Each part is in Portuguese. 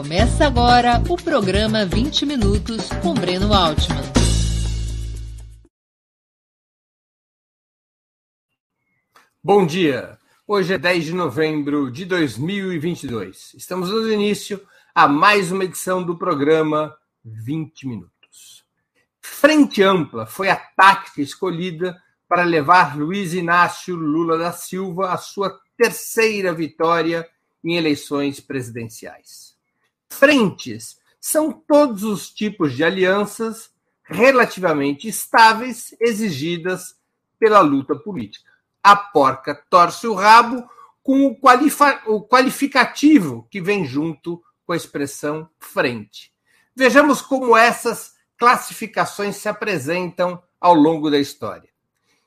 Começa agora o programa 20 Minutos com Breno Altman. Bom dia! Hoje é 10 de novembro de 2022. Estamos dando início a mais uma edição do programa 20 Minutos. Frente ampla foi a tática escolhida para levar Luiz Inácio Lula da Silva à sua terceira vitória em eleições presidenciais. Frentes são todos os tipos de alianças relativamente estáveis exigidas pela luta política. A porca torce o rabo com o, o qualificativo que vem junto com a expressão frente. Vejamos como essas classificações se apresentam ao longo da história.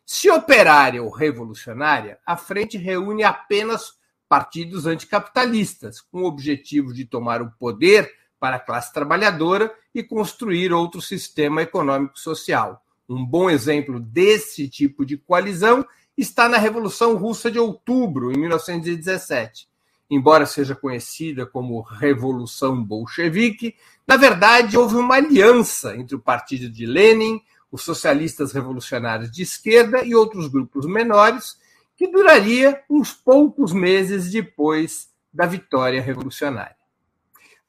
Se operária ou revolucionária, a frente reúne apenas partidos anticapitalistas, com o objetivo de tomar o poder para a classe trabalhadora e construir outro sistema econômico social. Um bom exemplo desse tipo de coalizão está na Revolução Russa de Outubro, em 1917. Embora seja conhecida como Revolução Bolchevique, na verdade houve uma aliança entre o partido de Lenin, os socialistas revolucionários de esquerda e outros grupos menores, que duraria uns poucos meses depois da vitória revolucionária.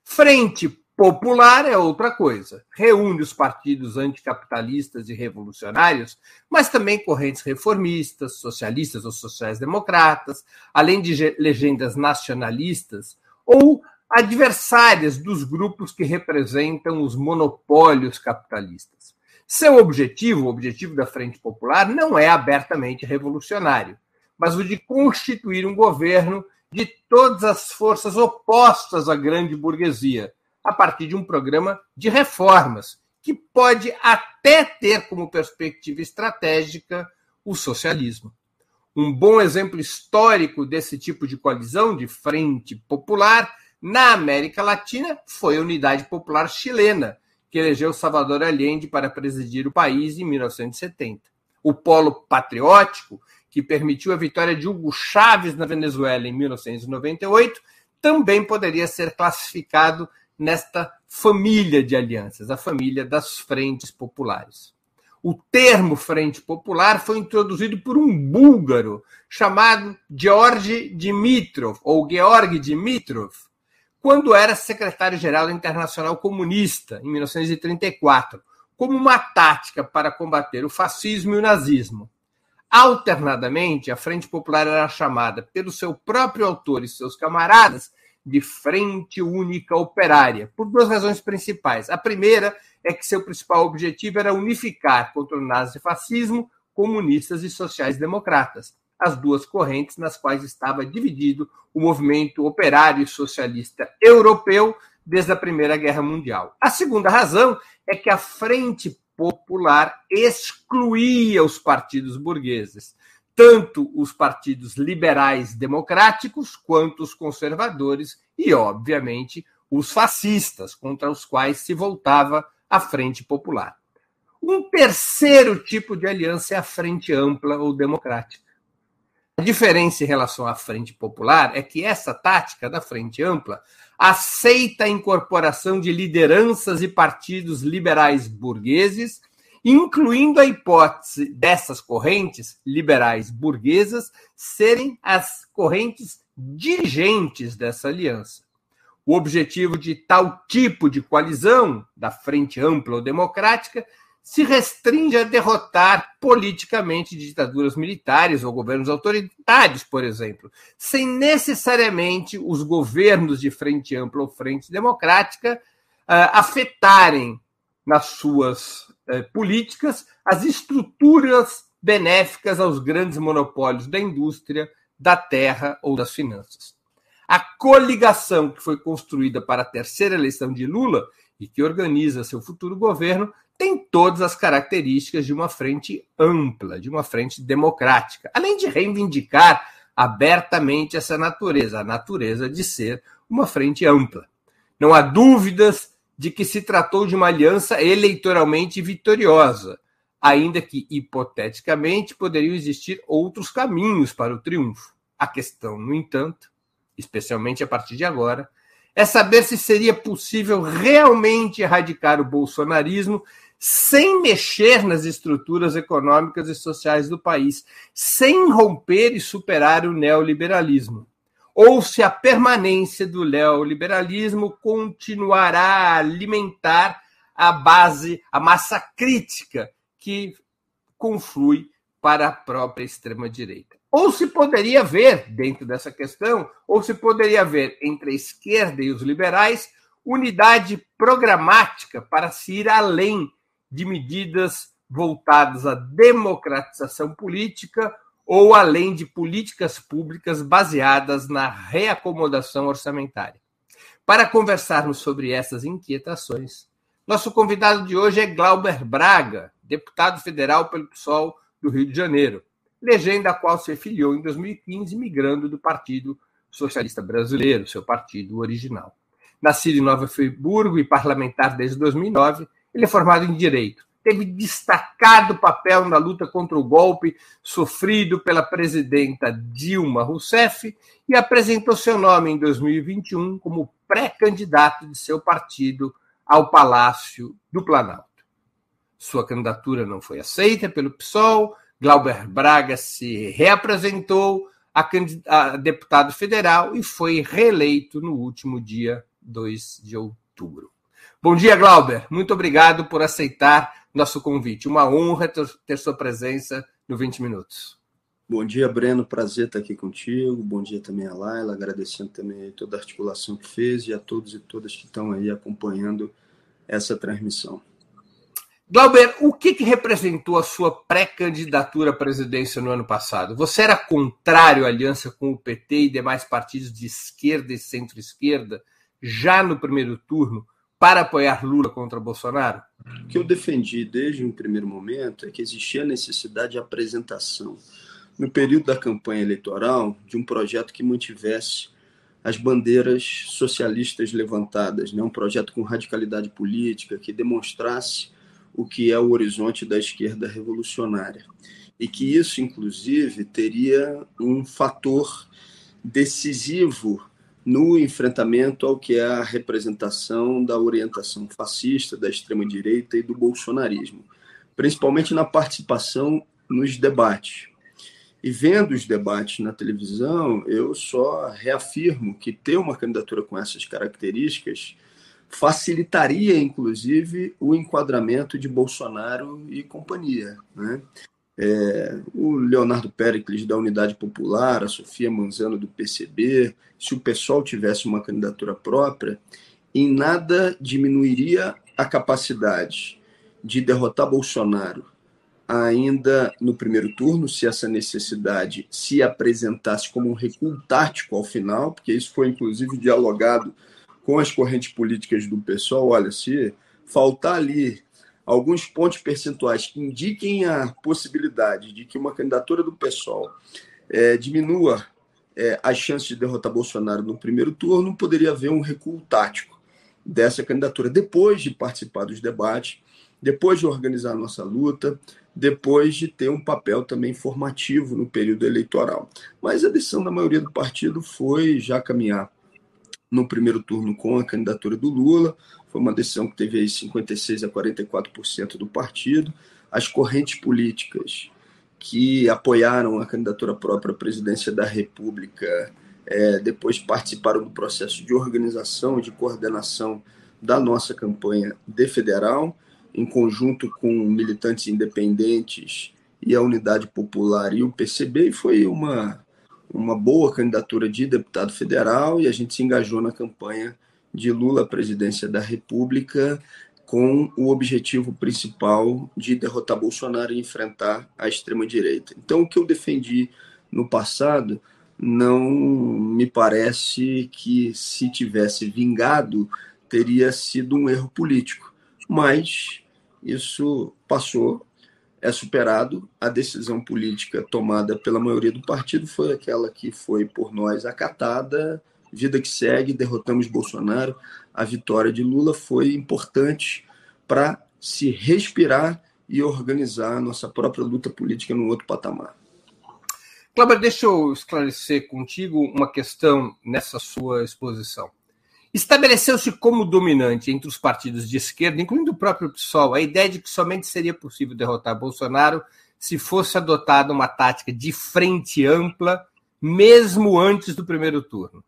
Frente Popular é outra coisa. Reúne os partidos anticapitalistas e revolucionários, mas também correntes reformistas, socialistas ou sociais-democratas, além de legendas nacionalistas ou adversárias dos grupos que representam os monopólios capitalistas. Seu objetivo, o objetivo da Frente Popular, não é abertamente revolucionário mas o de constituir um governo de todas as forças opostas à grande burguesia, a partir de um programa de reformas, que pode até ter como perspectiva estratégica o socialismo. Um bom exemplo histórico desse tipo de coalizão de frente popular na América Latina foi a Unidade Popular Chilena, que elegeu Salvador Allende para presidir o país em 1970. O polo patriótico que permitiu a vitória de Hugo Chávez na Venezuela em 1998, também poderia ser classificado nesta família de alianças, a família das frentes populares. O termo Frente Popular foi introduzido por um búlgaro chamado Georgi Dimitrov, ou Georg Dimitrov, quando era secretário-geral internacional comunista, em 1934, como uma tática para combater o fascismo e o nazismo. Alternadamente, a Frente Popular era chamada pelo seu próprio autor e seus camaradas de Frente Única Operária, por duas razões principais. A primeira é que seu principal objetivo era unificar contra o nazifascismo comunistas e sociais-democratas, as duas correntes nas quais estava dividido o movimento operário e socialista europeu desde a Primeira Guerra Mundial. A segunda razão é que a Frente popular excluía os partidos burgueses, tanto os partidos liberais democráticos quanto os conservadores e, obviamente, os fascistas, contra os quais se voltava a Frente Popular. Um terceiro tipo de aliança é a Frente Ampla ou Democrática. A diferença em relação à Frente Popular é que essa tática da Frente Ampla aceita a incorporação de lideranças e partidos liberais burgueses, incluindo a hipótese dessas correntes liberais burguesas serem as correntes dirigentes dessa aliança. O objetivo de tal tipo de coalizão, da Frente Ampla ou Democrática, se restringe a derrotar politicamente ditaduras militares ou governos autoritários, por exemplo, sem necessariamente os governos de frente ampla ou frente democrática uh, afetarem nas suas uh, políticas as estruturas benéficas aos grandes monopólios da indústria, da terra ou das finanças. A coligação que foi construída para a terceira eleição de Lula e que organiza seu futuro governo tem todas as características de uma frente ampla, de uma frente democrática, além de reivindicar abertamente essa natureza, a natureza de ser uma frente ampla. Não há dúvidas de que se tratou de uma aliança eleitoralmente vitoriosa, ainda que hipoteticamente poderiam existir outros caminhos para o triunfo. A questão, no entanto, especialmente a partir de agora, é saber se seria possível realmente erradicar o bolsonarismo sem mexer nas estruturas econômicas e sociais do país, sem romper e superar o neoliberalismo. Ou se a permanência do neoliberalismo continuará a alimentar a base, a massa crítica que conflui para a própria extrema-direita. Ou se poderia ver, dentro dessa questão, ou se poderia ver entre a esquerda e os liberais unidade programática para se ir além de medidas voltadas à democratização política ou além de políticas públicas baseadas na reacomodação orçamentária. Para conversarmos sobre essas inquietações, nosso convidado de hoje é Glauber Braga, deputado federal pelo PSOL do Rio de Janeiro legenda a qual se filiou em 2015, migrando do Partido Socialista Brasileiro, seu partido original. Nascido em Nova Friburgo e parlamentar desde 2009, ele é formado em Direito. Teve destacado papel na luta contra o golpe sofrido pela presidenta Dilma Rousseff e apresentou seu nome em 2021 como pré-candidato de seu partido ao Palácio do Planalto. Sua candidatura não foi aceita pelo PSOL, Glauber Braga se reapresentou a, a deputado federal e foi reeleito no último dia 2 de outubro. Bom dia, Glauber. Muito obrigado por aceitar nosso convite. Uma honra ter sua presença no 20 Minutos. Bom dia, Breno. Prazer estar aqui contigo. Bom dia também a Laila, agradecendo também toda a articulação que fez e a todos e todas que estão aí acompanhando essa transmissão. Glauber, o que, que representou a sua pré-candidatura à presidência no ano passado? Você era contrário à aliança com o PT e demais partidos de esquerda e centro-esquerda já no primeiro turno para apoiar Lula contra Bolsonaro? O que eu defendi desde um primeiro momento é que existia a necessidade de apresentação, no período da campanha eleitoral, de um projeto que mantivesse as bandeiras socialistas levantadas, né? um projeto com radicalidade política, que demonstrasse o que é o horizonte da esquerda revolucionária. E que isso, inclusive, teria um fator decisivo no enfrentamento ao que é a representação da orientação fascista, da extrema-direita e do bolsonarismo, principalmente na participação nos debates. E vendo os debates na televisão, eu só reafirmo que ter uma candidatura com essas características facilitaria, inclusive, o enquadramento de Bolsonaro e companhia. Né? É, o Leonardo Pericles, da Unidade Popular, a Sofia Manzano, do PCB, se o pessoal tivesse uma candidatura própria, em nada diminuiria a capacidade de derrotar Bolsonaro ainda no primeiro turno, se essa necessidade se apresentasse como um recuo tático ao final, porque isso foi inclusive dialogado com as correntes políticas do pessoal, olha, se faltar ali alguns pontos percentuais que indiquem a possibilidade de que uma candidatura do pessoal é, diminua é, as chances de derrotar Bolsonaro no primeiro turno, poderia haver um recuo tático dessa candidatura, depois de participar dos debates, depois de organizar a nossa luta, depois de ter um papel também formativo no período eleitoral. Mas a decisão da maioria do partido foi já caminhar no primeiro turno com a candidatura do Lula. Foi uma decisão que teve aí 56% a 44% do partido. As correntes políticas que apoiaram a candidatura própria à presidência da República é, depois participaram do processo de organização de coordenação da nossa campanha de federal, em conjunto com militantes independentes e a Unidade Popular e o PCB, e foi uma uma boa candidatura de deputado federal e a gente se engajou na campanha de Lula à presidência da República com o objetivo principal de derrotar Bolsonaro e enfrentar a extrema-direita. Então, o que eu defendi no passado não me parece que, se tivesse vingado, teria sido um erro político. Mas isso passou, é superado. A decisão política tomada pela maioria do partido foi aquela que foi por nós acatada. Vida que segue, derrotamos Bolsonaro. A vitória de Lula foi importante para se respirar e organizar a nossa própria luta política num outro patamar. Cláudio, deixa eu esclarecer contigo uma questão nessa sua exposição. Estabeleceu-se como dominante entre os partidos de esquerda, incluindo o próprio PSOL, a ideia de que somente seria possível derrotar Bolsonaro se fosse adotada uma tática de frente ampla, mesmo antes do primeiro turno.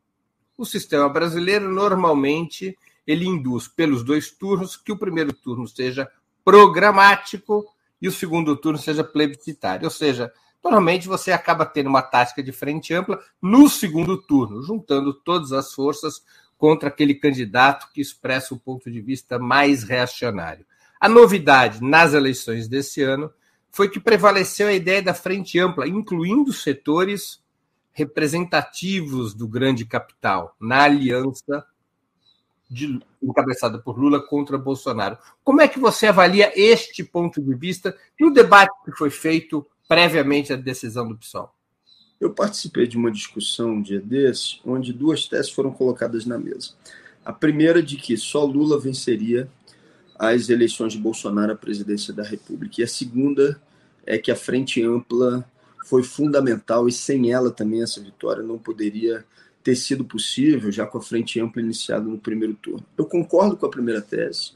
O sistema brasileiro normalmente ele induz pelos dois turnos que o primeiro turno seja programático e o segundo turno seja plebiscitário, ou seja, normalmente você acaba tendo uma tática de frente ampla no segundo turno, juntando todas as forças contra aquele candidato que expressa o ponto de vista mais reacionário. A novidade nas eleições desse ano foi que prevaleceu a ideia da frente ampla, incluindo setores representativos do grande capital, na aliança de, encabeçada por Lula contra Bolsonaro. Como é que você avalia este ponto de vista no debate que foi feito previamente à decisão do PSOL? Eu participei de uma discussão um dia desse, onde duas teses foram colocadas na mesa. A primeira de que só Lula venceria as eleições de Bolsonaro à presidência da República. E a segunda é que a frente ampla foi fundamental e sem ela também essa vitória não poderia ter sido possível, já com a frente ampla iniciada no primeiro turno. Eu concordo com a primeira tese.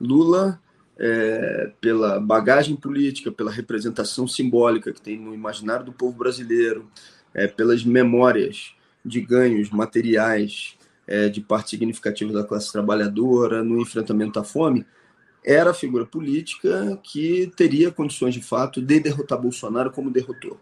Lula, é, pela bagagem política, pela representação simbólica que tem no imaginário do povo brasileiro, é, pelas memórias de ganhos materiais é, de parte significativa da classe trabalhadora no enfrentamento à fome, era a figura política que teria condições de fato de derrotar Bolsonaro como derrotou.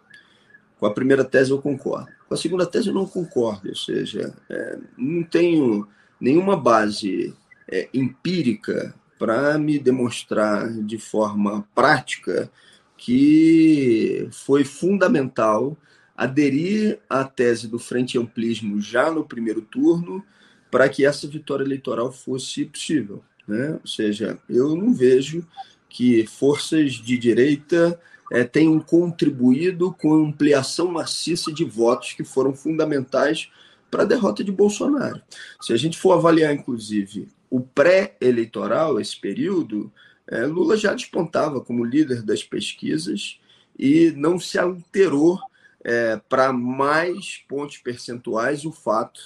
Com a primeira tese eu concordo. Com a segunda tese eu não concordo, ou seja, é, não tenho nenhuma base é, empírica para me demonstrar de forma prática que foi fundamental aderir à tese do frente amplismo já no primeiro turno para que essa vitória eleitoral fosse possível. Né? Ou seja, eu não vejo que forças de direita é, tenham contribuído com a ampliação maciça de votos que foram fundamentais para a derrota de Bolsonaro. Se a gente for avaliar, inclusive, o pré-eleitoral, esse período, é, Lula já despontava como líder das pesquisas e não se alterou é, para mais pontos percentuais o fato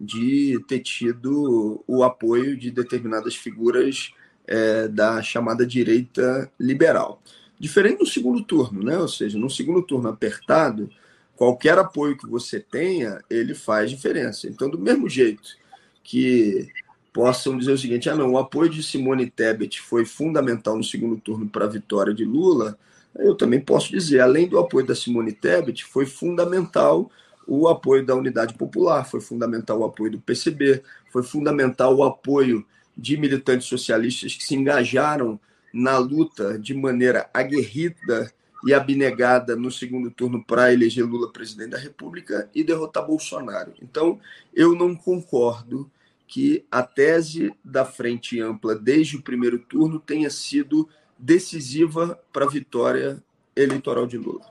de ter tido o apoio de determinadas figuras é, da chamada direita liberal. Diferente do segundo turno, né? Ou seja, no segundo turno apertado, qualquer apoio que você tenha, ele faz diferença. Então, do mesmo jeito que possam dizer o seguinte: ah, não, o apoio de Simone Tebet foi fundamental no segundo turno para a vitória de Lula, eu também posso dizer, além do apoio da Simone Tebet, foi fundamental o apoio da Unidade Popular, foi fundamental o apoio do PCB, foi fundamental o apoio de militantes socialistas que se engajaram na luta de maneira aguerrida e abnegada no segundo turno para eleger Lula presidente da República e derrotar Bolsonaro. Então, eu não concordo que a tese da frente ampla desde o primeiro turno tenha sido decisiva para a vitória eleitoral de Lula.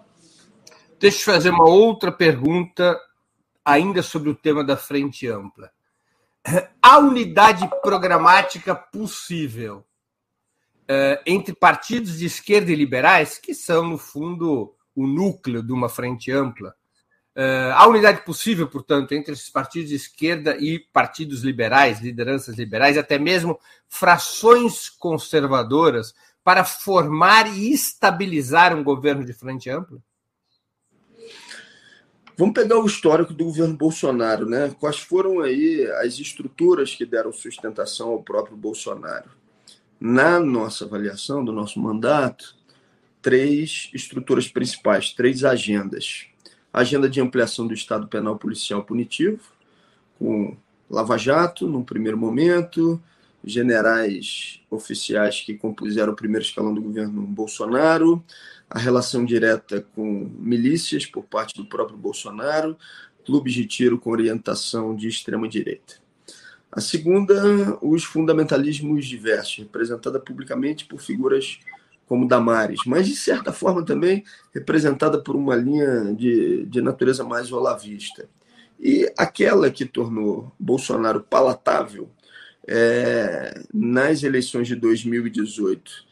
Deixa eu fazer uma outra pergunta, ainda sobre o tema da frente ampla. A unidade programática possível uh, entre partidos de esquerda e liberais, que são, no fundo, o núcleo de uma frente ampla, uh, a unidade possível, portanto, entre esses partidos de esquerda e partidos liberais, lideranças liberais, até mesmo frações conservadoras, para formar e estabilizar um governo de frente ampla? Vamos pegar o histórico do governo Bolsonaro, né? Quais foram aí as estruturas que deram sustentação ao próprio Bolsonaro? Na nossa avaliação do nosso mandato, três estruturas principais, três agendas. Agenda de ampliação do Estado Penal Policial Punitivo, com Lava Jato, num primeiro momento, generais oficiais que compuseram o primeiro escalão do governo Bolsonaro, a relação direta com milícias por parte do próprio Bolsonaro, clubes de tiro com orientação de extrema-direita. A segunda, os fundamentalismos diversos, representada publicamente por figuras como Damares, mas de certa forma também representada por uma linha de, de natureza mais olavista. E aquela que tornou Bolsonaro palatável é, nas eleições de 2018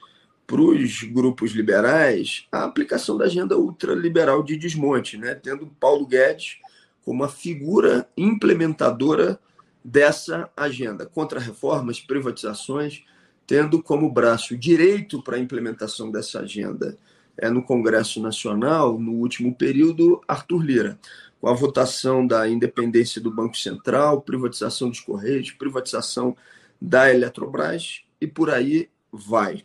para os grupos liberais a aplicação da agenda ultraliberal de desmonte, né? tendo Paulo Guedes como a figura implementadora dessa agenda contra reformas, privatizações, tendo como braço direito para a implementação dessa agenda é, no Congresso Nacional, no último período, Arthur Lira, com a votação da independência do Banco Central, privatização dos Correios, privatização da Eletrobras e por aí vai.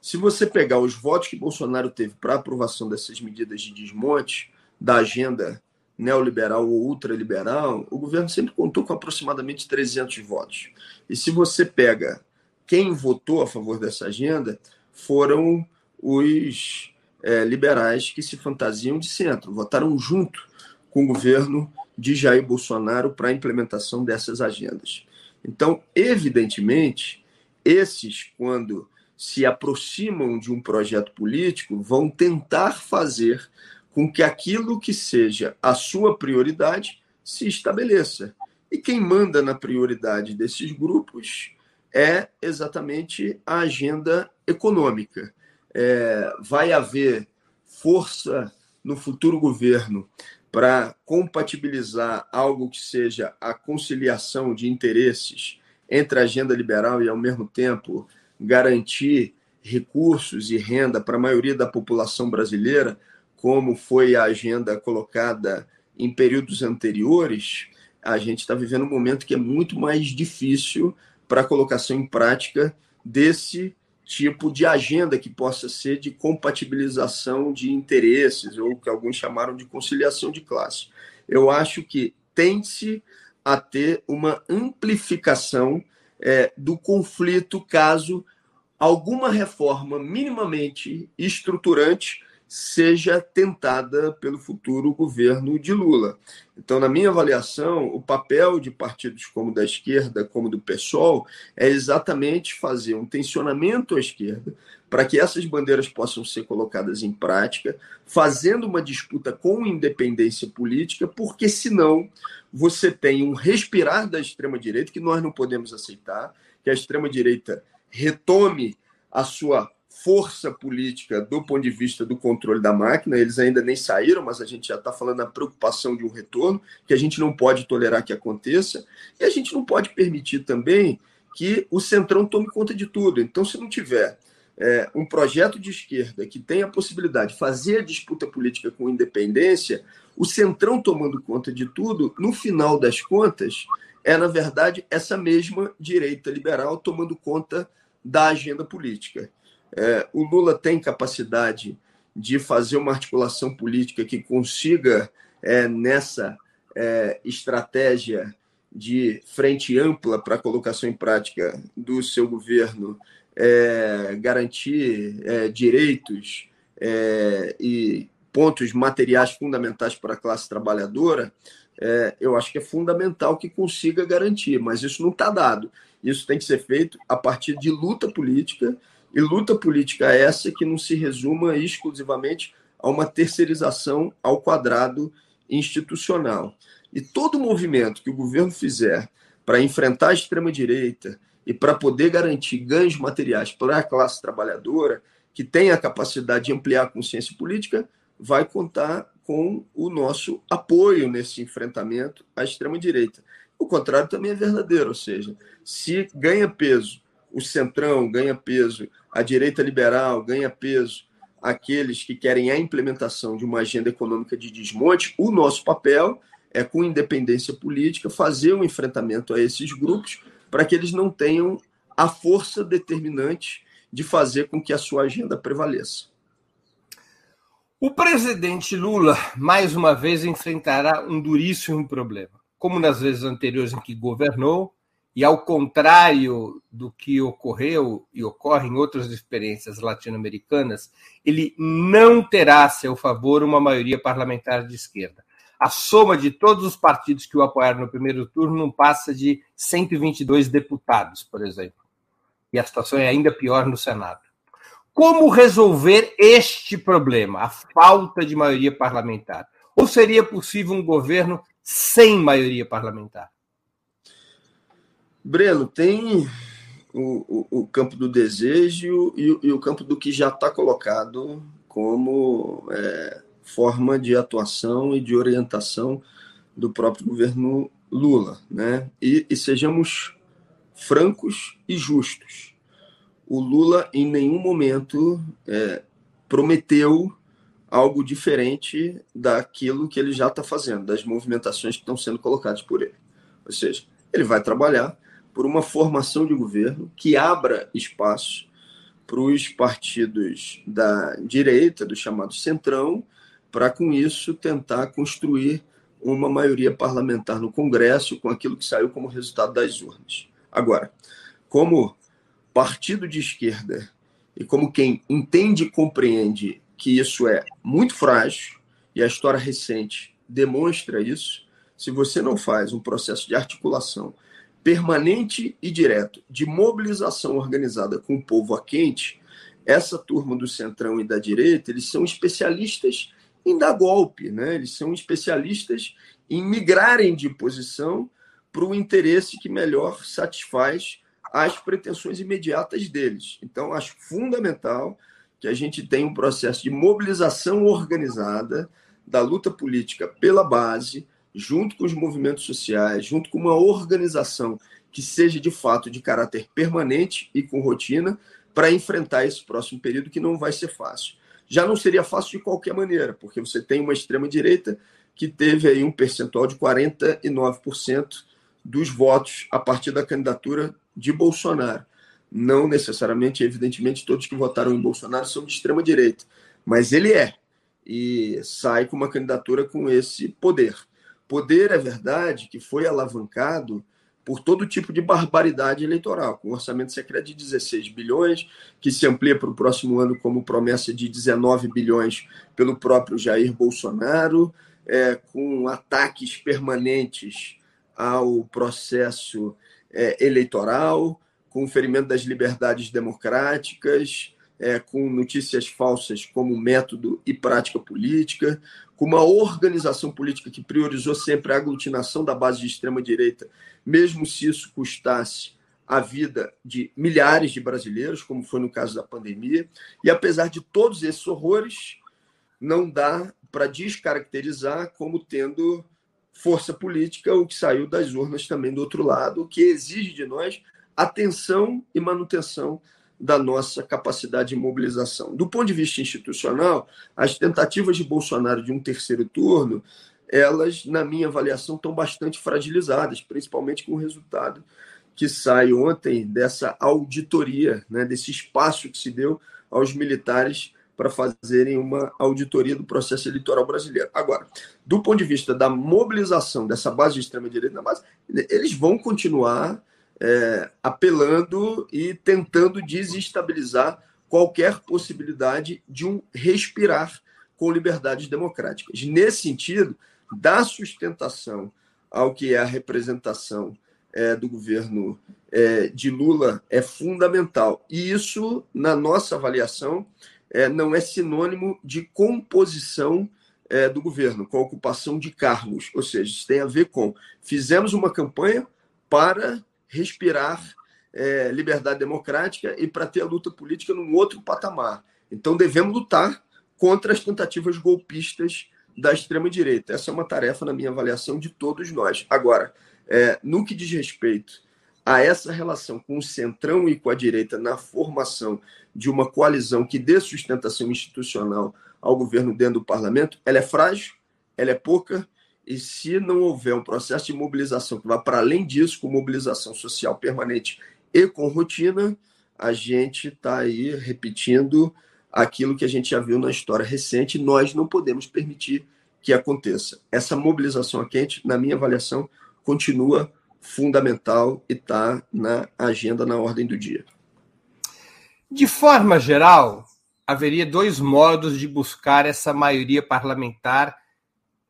Se você pegar os votos que Bolsonaro teve para aprovação dessas medidas de desmonte da agenda neoliberal ou ultraliberal, o governo sempre contou com aproximadamente 300 votos. E se você pega quem votou a favor dessa agenda, foram os é, liberais que se fantasiam de centro, votaram junto com o governo de Jair Bolsonaro para a implementação dessas agendas. Então, evidentemente, esses, quando se aproximam de um projeto político, vão tentar fazer com que aquilo que seja a sua prioridade se estabeleça. E quem manda na prioridade desses grupos é exatamente a agenda econômica. É, vai haver força no futuro governo para compatibilizar algo que seja a conciliação de interesses entre a agenda liberal e, ao mesmo tempo, garantir recursos e renda para a maioria da população brasileira, como foi a agenda colocada em períodos anteriores, a gente está vivendo um momento que é muito mais difícil para a colocação em prática desse tipo de agenda que possa ser de compatibilização de interesses, ou que alguns chamaram de conciliação de classe. Eu acho que tem-se a ter uma amplificação é, do conflito caso alguma reforma minimamente estruturante seja tentada pelo futuro governo de Lula. Então, na minha avaliação, o papel de partidos como da esquerda, como do PSOL, é exatamente fazer um tensionamento à esquerda para que essas bandeiras possam ser colocadas em prática, fazendo uma disputa com independência política, porque senão você tem um respirar da extrema-direita que nós não podemos aceitar, que a extrema-direita retome a sua força política do ponto de vista do controle da máquina. Eles ainda nem saíram, mas a gente já está falando da preocupação de um retorno, que a gente não pode tolerar que aconteça. E a gente não pode permitir também que o Centrão tome conta de tudo. Então, se não tiver é, um projeto de esquerda que tenha a possibilidade de fazer a disputa política com independência, o Centrão tomando conta de tudo, no final das contas, é, na verdade, essa mesma direita liberal tomando conta da agenda política. É, o Lula tem capacidade de fazer uma articulação política que consiga, é, nessa é, estratégia de frente ampla para a colocação em prática do seu governo, é, garantir é, direitos é, e pontos materiais fundamentais para a classe trabalhadora, eu acho que é fundamental que consiga garantir, mas isso não está dado. Isso tem que ser feito a partir de luta política e luta política essa que não se resuma exclusivamente a uma terceirização ao quadrado institucional. E todo movimento que o governo fizer para enfrentar a extrema-direita e para poder garantir ganhos materiais para a classe trabalhadora, que tem a capacidade de ampliar a consciência política, vai contar com o nosso apoio nesse enfrentamento à extrema-direita. O contrário também é verdadeiro, ou seja, se ganha peso o centrão, ganha peso a direita liberal ganha peso, aqueles que querem a implementação de uma agenda econômica de desmonte, o nosso papel é, com independência política, fazer um enfrentamento a esses grupos para que eles não tenham a força determinante de fazer com que a sua agenda prevaleça. O presidente Lula, mais uma vez, enfrentará um duríssimo problema. Como nas vezes anteriores em que governou, e ao contrário do que ocorreu e ocorre em outras experiências latino-americanas, ele não terá a seu favor uma maioria parlamentar de esquerda. A soma de todos os partidos que o apoiaram no primeiro turno não passa de 122 deputados, por exemplo. E a situação é ainda pior no Senado. Como resolver este problema, a falta de maioria parlamentar? Ou seria possível um governo sem maioria parlamentar? Breno, tem o, o, o campo do desejo e, e, o campo do que já está colocado como é, forma de atuação e de orientação do próprio governo Lula, né? E, e sejamos francos e justos. O Lula em nenhum momento é, prometeu algo diferente daquilo que ele já está fazendo, das movimentações que estão sendo colocadas por ele. Ou seja, ele vai trabalhar por uma formação de governo que abra espaço para os partidos da direita, do chamado centrão, para com isso tentar construir uma maioria parlamentar no Congresso com aquilo que saiu como resultado das urnas. Agora, como partido de esquerda e como quem entende e compreende que isso é muito frágil, e a história recente demonstra isso, se você não faz um processo de articulação permanente e direto, de mobilização organizada com o povo a quente, essa turma do centrão e da direita, eles são especialistas em dar golpe, né? Eles são especialistas em migrarem de posição para o interesse que melhor satisfaz as pretensões imediatas deles. Então, acho fundamental que a gente tenha um processo de mobilização organizada da luta política pela base, junto com os movimentos sociais, junto com uma organização que seja de fato de caráter permanente e com rotina para enfrentar esse próximo período que não vai ser fácil já não seria fácil de qualquer maneira, porque você tem uma extrema-direita que teve aí um percentual de 49% dos votos a partir da candidatura de Bolsonaro. Não necessariamente, evidentemente, todos que votaram em Bolsonaro são de extrema-direita, mas ele é, e sai com uma candidatura com esse poder. Poder, é verdade, que foi alavancado por todo tipo de barbaridade eleitoral, com orçamento secreto de 16 bilhões, que se amplia para o próximo ano como promessa de 19 bilhões pelo próprio Jair Bolsonaro, é, com ataques permanentes ao processo é, eleitoral, com o ferimento das liberdades democráticas, é, com notícias falsas como método e prática política, com uma organização política que priorizou sempre a aglutinação da base de extrema-direita, mesmo se isso custasse a vida de milhares de brasileiros, como foi no caso da pandemia. E apesar de todos esses horrores, não dá para descaracterizar como tendo força política o que saiu das urnas também do outro lado, o que exige de nós atenção e manutenção da nossa capacidade de mobilização. Do ponto de vista institucional, as tentativas de Bolsonaro de um terceiro turno, elas, na minha avaliação, estão bastante fragilizadas, principalmente com o resultado que sai ontem dessa auditoria, né, desse espaço que se deu aos militares para fazerem uma auditoria do processo eleitoral brasileiro. Agora, do ponto de vista da mobilização dessa base de extrema-direita, eles vão continuar é, apelando e tentando desestabilizar qualquer possibilidade de um respirar com liberdades democráticas. Nesse sentido, dar sustentação ao que é a representação é, do governo é, de Lula é fundamental. E isso, na nossa avaliação, é, não é sinônimo de composição é, do governo, com a ocupação de cargos. Ou seja, isso tem a ver com fizemos uma campanha para respirar é, liberdade democrática e para ter a luta política num outro patamar. Então, devemos lutar contra as tentativas golpistas da extrema-direita. Essa é uma tarefa, na minha avaliação, de todos nós. Agora, é, no que diz respeito a essa relação com o centrão e com a direita na formação de uma coalizão que dê sustentação institucional ao governo dentro do parlamento, ela é frágil, ela é pouca e se não houver um processo de mobilização que vá para além disso, com mobilização social permanente e com rotina, a gente está aí repetindo aquilo que a gente já viu na história recente. Nós não podemos permitir que aconteça. Essa mobilização a quente, na minha avaliação, continua fundamental e está na agenda, na ordem do dia. De forma geral, haveria dois modos de buscar essa maioria parlamentar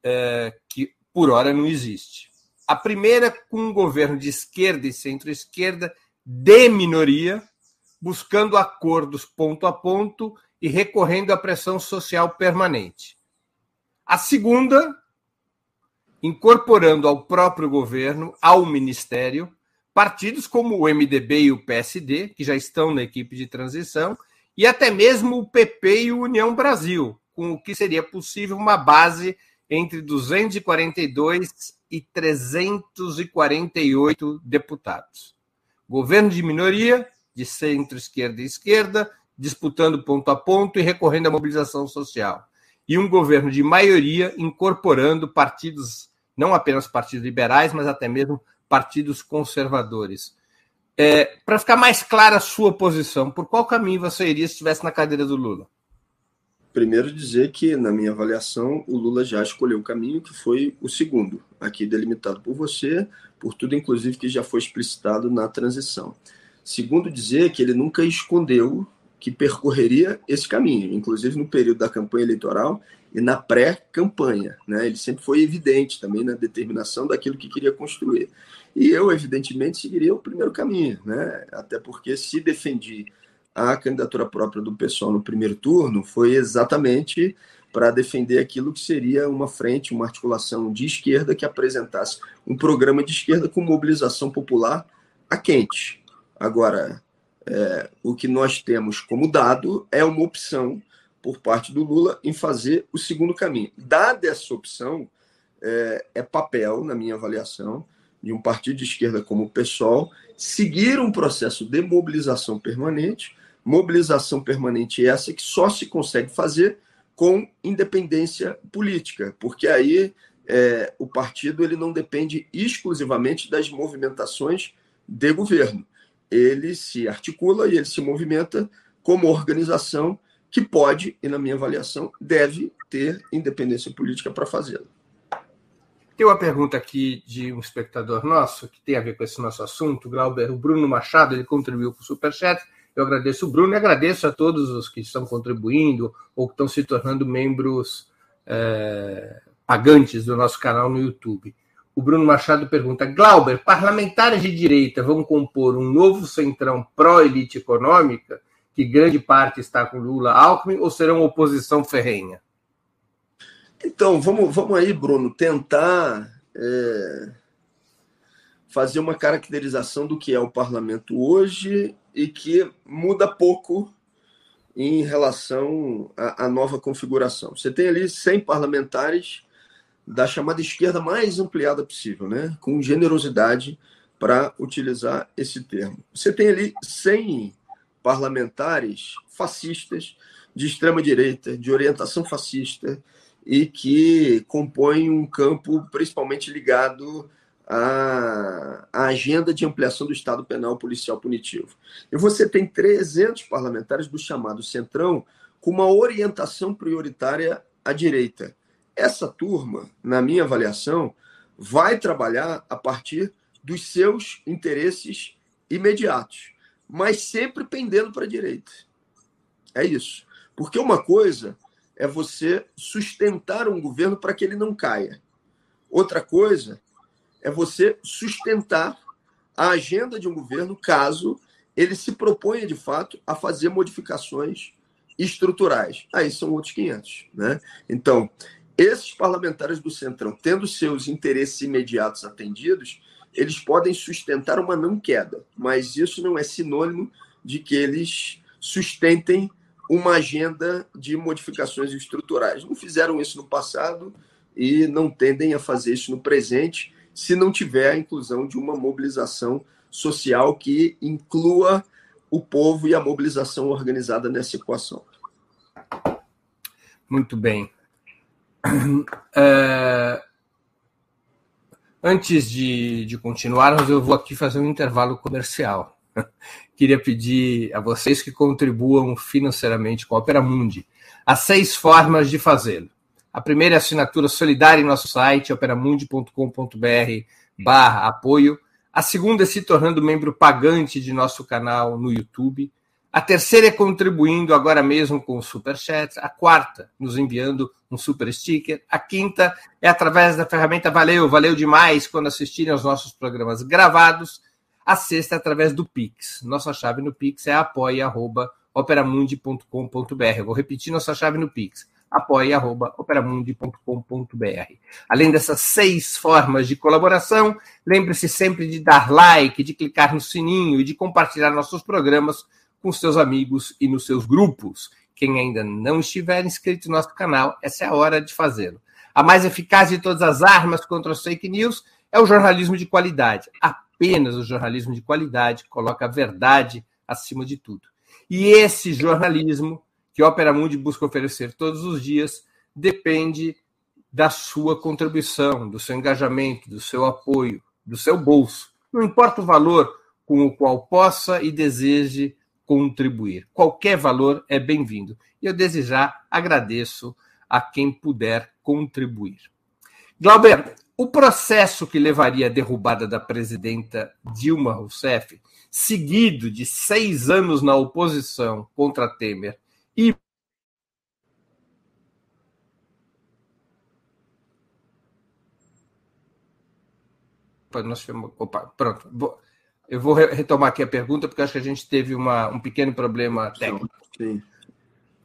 é, que por hora não existe. A primeira com um governo de esquerda e centro-esquerda de minoria, buscando acordos ponto a ponto e recorrendo à pressão social permanente. A segunda, incorporando ao próprio governo, ao ministério, partidos como o MDB e o PSD, que já estão na equipe de transição, e até mesmo o PP e o União Brasil, com o que seria possível uma base entre 242 e 348 deputados. Governo de minoria, de centro-esquerda e esquerda, disputando ponto a ponto e recorrendo à mobilização social. E um governo de maioria incorporando partidos, não apenas partidos liberais, mas até mesmo partidos conservadores. É, Para ficar mais clara a sua posição, por qual caminho você iria se estivesse na cadeira do Lula? Primeiro, dizer que, na minha avaliação, o Lula já escolheu o caminho que foi o segundo, aqui delimitado por você, por tudo, inclusive, que já foi explicitado na transição. Segundo, dizer que ele nunca escondeu que percorreria esse caminho, inclusive no período da campanha eleitoral e na pré-campanha. Né? Ele sempre foi evidente também na determinação daquilo que queria construir. E eu, evidentemente, seguiria o primeiro caminho, né? até porque se defendi a candidatura própria do pessoal no primeiro turno, foi exatamente para defender aquilo que seria uma frente, uma articulação de esquerda que apresentasse um programa de esquerda com mobilização popular a quente. Agora, é, o que nós temos como dado é uma opção por parte do Lula em fazer o segundo caminho. Dada essa opção, é, é papel, na minha avaliação, de um partido de esquerda como o PSOL seguir um processo de mobilização permanente, mobilização permanente essa que só se consegue fazer com independência política, porque aí é, o partido ele não depende exclusivamente das movimentações de governo ele se articula e ele se movimenta como organização que pode, e na minha avaliação, deve ter independência política para fazê-lo. Tem uma pergunta aqui de um espectador nosso que tem a ver com esse nosso assunto, Glauber, o Bruno Machado, ele contribuiu com o Superchat. Eu agradeço o Bruno e agradeço a todos os que estão contribuindo ou que estão se tornando membros é, pagantes do nosso canal no YouTube. O Bruno Machado pergunta: Glauber, parlamentares de direita vão compor um novo centrão pró-elite econômica, que grande parte está com Lula Alckmin, ou serão oposição ferrenha? Então, vamos, vamos aí, Bruno, tentar é, fazer uma caracterização do que é o parlamento hoje e que muda pouco em relação à, à nova configuração. Você tem ali 100 parlamentares da chamada esquerda mais ampliada possível, né? com generosidade para utilizar esse termo. Você tem ali 100 parlamentares fascistas de extrema direita, de orientação fascista e que compõem um campo principalmente ligado à, à agenda de ampliação do Estado penal policial punitivo. E você tem 300 parlamentares do chamado Centrão com uma orientação prioritária à direita essa turma, na minha avaliação, vai trabalhar a partir dos seus interesses imediatos, mas sempre pendendo para a direita. É isso. Porque uma coisa é você sustentar um governo para que ele não caia. Outra coisa é você sustentar a agenda de um governo caso ele se proponha de fato a fazer modificações estruturais. Aí são outros 500, né? Então, esses parlamentares do Centrão, tendo seus interesses imediatos atendidos, eles podem sustentar uma não queda, mas isso não é sinônimo de que eles sustentem uma agenda de modificações estruturais. Não fizeram isso no passado e não tendem a fazer isso no presente, se não tiver a inclusão de uma mobilização social que inclua o povo e a mobilização organizada nessa equação. Muito bem. É... Antes de, de continuarmos, eu vou aqui fazer um intervalo comercial. Queria pedir a vocês que contribuam financeiramente com a Opera Mundi. Há seis formas de fazê-lo. A primeira é assinatura solidária em nosso site, operamundi.com.br barra apoio. A segunda é se tornando membro pagante de nosso canal no YouTube. A terceira é contribuindo agora mesmo com Super Chat. A quarta, nos enviando um super sticker. A quinta é através da ferramenta Valeu, valeu demais quando assistirem aos nossos programas gravados. A sexta é através do Pix. Nossa chave no Pix é apoia.operamundi.com.br. Vou repetir nossa chave no Pix apoia.operamundi.com.br. Além dessas seis formas de colaboração, lembre-se sempre de dar like, de clicar no sininho e de compartilhar nossos programas com seus amigos e nos seus grupos. Quem ainda não estiver inscrito no nosso canal, essa é a hora de fazê-lo. A mais eficaz de todas as armas contra as fake news é o jornalismo de qualidade. Apenas o jornalismo de qualidade coloca a verdade acima de tudo. E esse jornalismo que Opera Mundi busca oferecer todos os dias depende da sua contribuição, do seu engajamento, do seu apoio, do seu bolso. Não importa o valor com o qual possa e deseje contribuir. Qualquer valor é bem-vindo. E eu desde já agradeço a quem puder contribuir. Glauber, o processo que levaria à derrubada da presidenta Dilma Rousseff, seguido de seis anos na oposição contra Temer e nós opa, pronto. Eu vou retomar aqui a pergunta, porque acho que a gente teve uma, um pequeno problema técnico. Sim.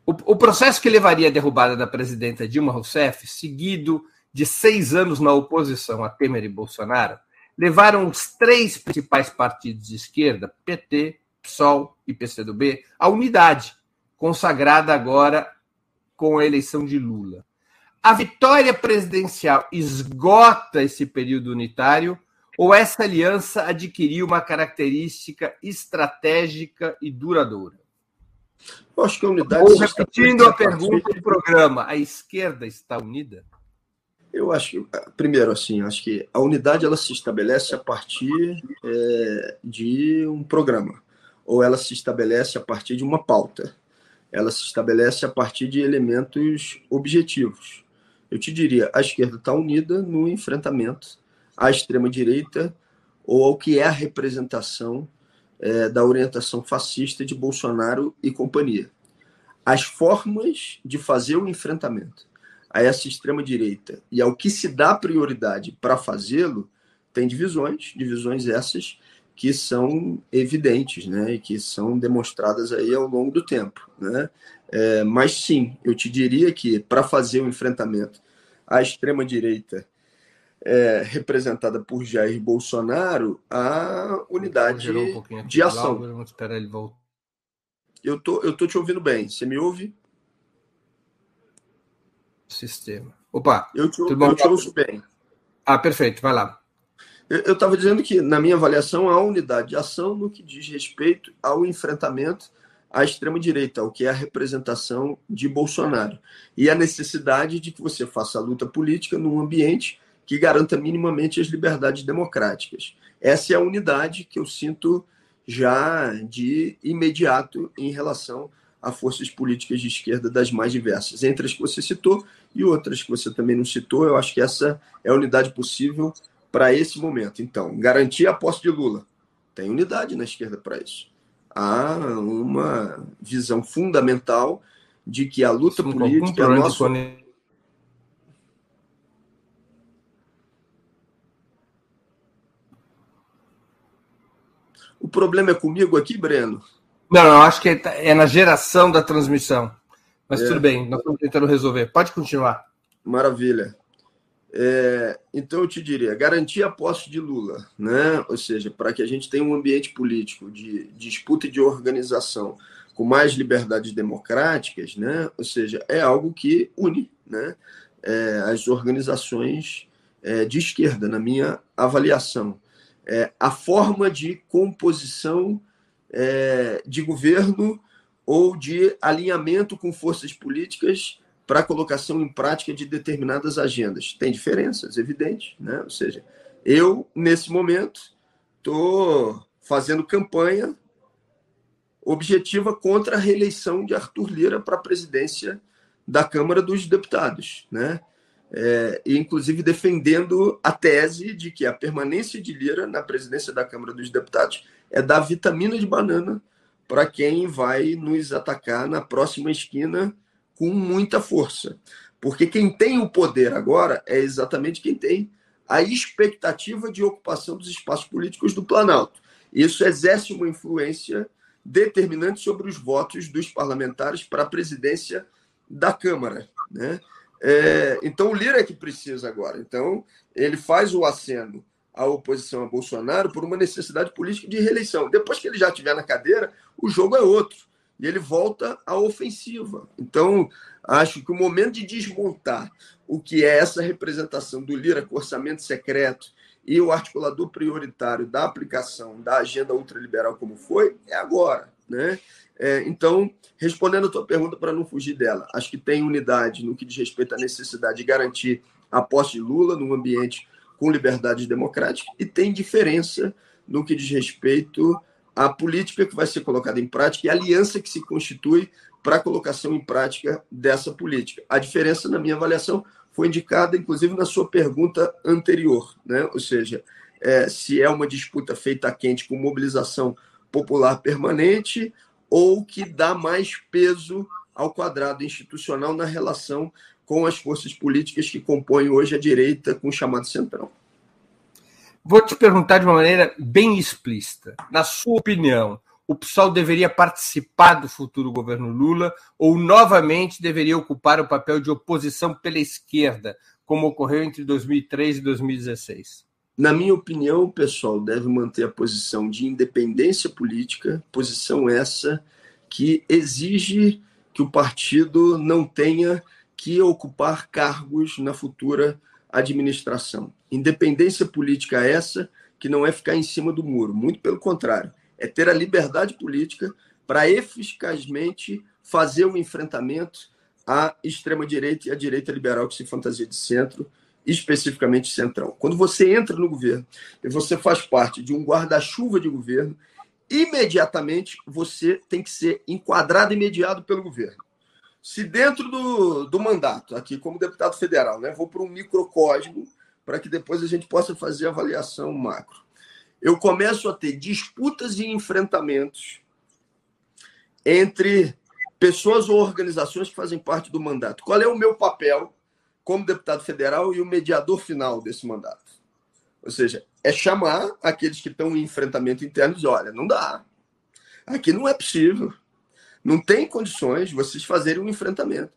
O, o, processo que levaria à derrubada da presidenta Dilma Rousseff, seguido de seis anos na oposição a Temer e Bolsonaro, levaram os três principais partidos de esquerda, PT, PSOL e PCdoB, à unidade, consagrada agora com a eleição de Lula. A vitória presidencial esgota esse período unitário ou essa aliança adquiriu uma característica estratégica e duradoura? Eu acho que a unidade. Ou repetindo a pergunta do programa, a esquerda está unida? Eu acho que, primeiro, assim, acho que a unidade ela se estabelece a partir é, de um programa, ou ela se estabelece a partir de uma pauta, ela se estabelece a partir de elementos objetivos. Eu te diria, a esquerda está unida no enfrentamento à extrema-direita ou ao que é a representação é, da orientação fascista de Bolsonaro e companhia. As formas de fazer o enfrentamento a essa extrema-direita e ao que se dá prioridade para fazê-lo tem divisões, divisões essas que são evidentes, né, e que são demonstradas aí ao longo do tempo, né? É, mas sim, eu te diria que para fazer o enfrentamento à extrema direita é, representada por Jair Bolsonaro a unidade um de ação. vamos esperar ele voltar. Eu tô, eu tô te ouvindo bem. Você me ouve? Sistema. Opa, eu te, eu te ouço bem. Ah, perfeito. Vai lá. Eu estava dizendo que, na minha avaliação, há unidade de ação no que diz respeito ao enfrentamento à extrema-direita, o que é a representação de Bolsonaro. E a necessidade de que você faça a luta política num ambiente que garanta minimamente as liberdades democráticas. Essa é a unidade que eu sinto já de imediato em relação a forças políticas de esquerda das mais diversas, entre as que você citou e outras que você também não citou. Eu acho que essa é a unidade possível para esse momento. Então, garantir a posse de Lula. Tem unidade na esquerda para isso. Há uma visão fundamental de que a luta Sim, política, a nossa, O problema é comigo aqui, Breno? Não, não acho que é, é na geração da transmissão. Mas é. tudo bem, nós estamos tentando resolver. Pode continuar. Maravilha. É, então eu te diria, garantir a posse de Lula, né? ou seja, para que a gente tenha um ambiente político de, de disputa e de organização com mais liberdades democráticas, né? ou seja, é algo que une né? É, as organizações é, de esquerda, na minha avaliação é, a forma de composição é, de governo ou de alinhamento com forças políticas para a colocação em prática de determinadas agendas. Tem diferenças, evidente, né? Ou seja, eu, nesse momento, estou fazendo campanha objetiva contra a reeleição de Arthur Lira para a presidência da Câmara dos Deputados, né? é, inclusive defendendo a tese de que a permanência de Lira na presidência da Câmara dos Deputados é dar vitamina de banana para quem vai nos atacar na próxima esquina com muita força. Porque quem tem o poder agora é exatamente quem tem a expectativa de ocupação dos espaços políticos do Planalto. Isso exerce uma influência determinante sobre os votos dos parlamentares para a presidência da Câmara. Né? É, então o Lira é que precisa agora. Então ele faz o aceno à oposição a Bolsonaro por uma necessidade política de reeleição. Depois que ele já estiver na cadeira, o jogo é outro. E ele volta à ofensiva. Então, acho que o momento de desmontar o que é essa representação do Lira com orçamento secreto e o articulador prioritário da aplicação da agenda ultraliberal como foi, é agora. Né? É, então, respondendo a tua pergunta para não fugir dela, acho que tem unidade no que diz respeito à necessidade de garantir a posse de Lula num ambiente com liberdade democrática e tem diferença no que diz respeito à política que vai ser colocada em prática e a aliança que se constitui para a colocação em prática dessa política. A diferença, na minha avaliação, foi indicada, inclusive, na sua pergunta anterior, né? ou seja, é, se é uma disputa feita a quente com mobilização popular permanente ou que dá mais peso ao quadrado institucional na relação com as forças políticas que compõem hoje a direita com o chamado centrão. Vou te perguntar de uma maneira bem explícita. Na sua opinião, o PSOL deveria participar do futuro governo Lula ou novamente deveria ocupar o papel de oposição pela esquerda, como ocorreu entre 2003 e 2016? Na minha opinião, o pessoal deve manter a posição de independência política, posição essa que exige que o partido não tenha que ocupar cargos na futura administração. Independência política essa que não é ficar em cima do muro, muito pelo contrário, é ter a liberdade política para eficazmente fazer o um enfrentamento à extrema-direita e à direita liberal que se fantasia de centro, especificamente central. Quando você entra no governo e você faz parte de um guarda-chuva de governo, imediatamente você tem que ser enquadrado imediato pelo governo. Se dentro do, do mandato, aqui como deputado federal, né, vou para um microcosmo para que depois a gente possa fazer avaliação macro. Eu começo a ter disputas e enfrentamentos entre pessoas ou organizações que fazem parte do mandato. Qual é o meu papel como deputado federal e o mediador final desse mandato? Ou seja, é chamar aqueles que estão em enfrentamento interno e dizer, olha, não dá. Aqui não é possível. Não tem condições de vocês fazerem um enfrentamento.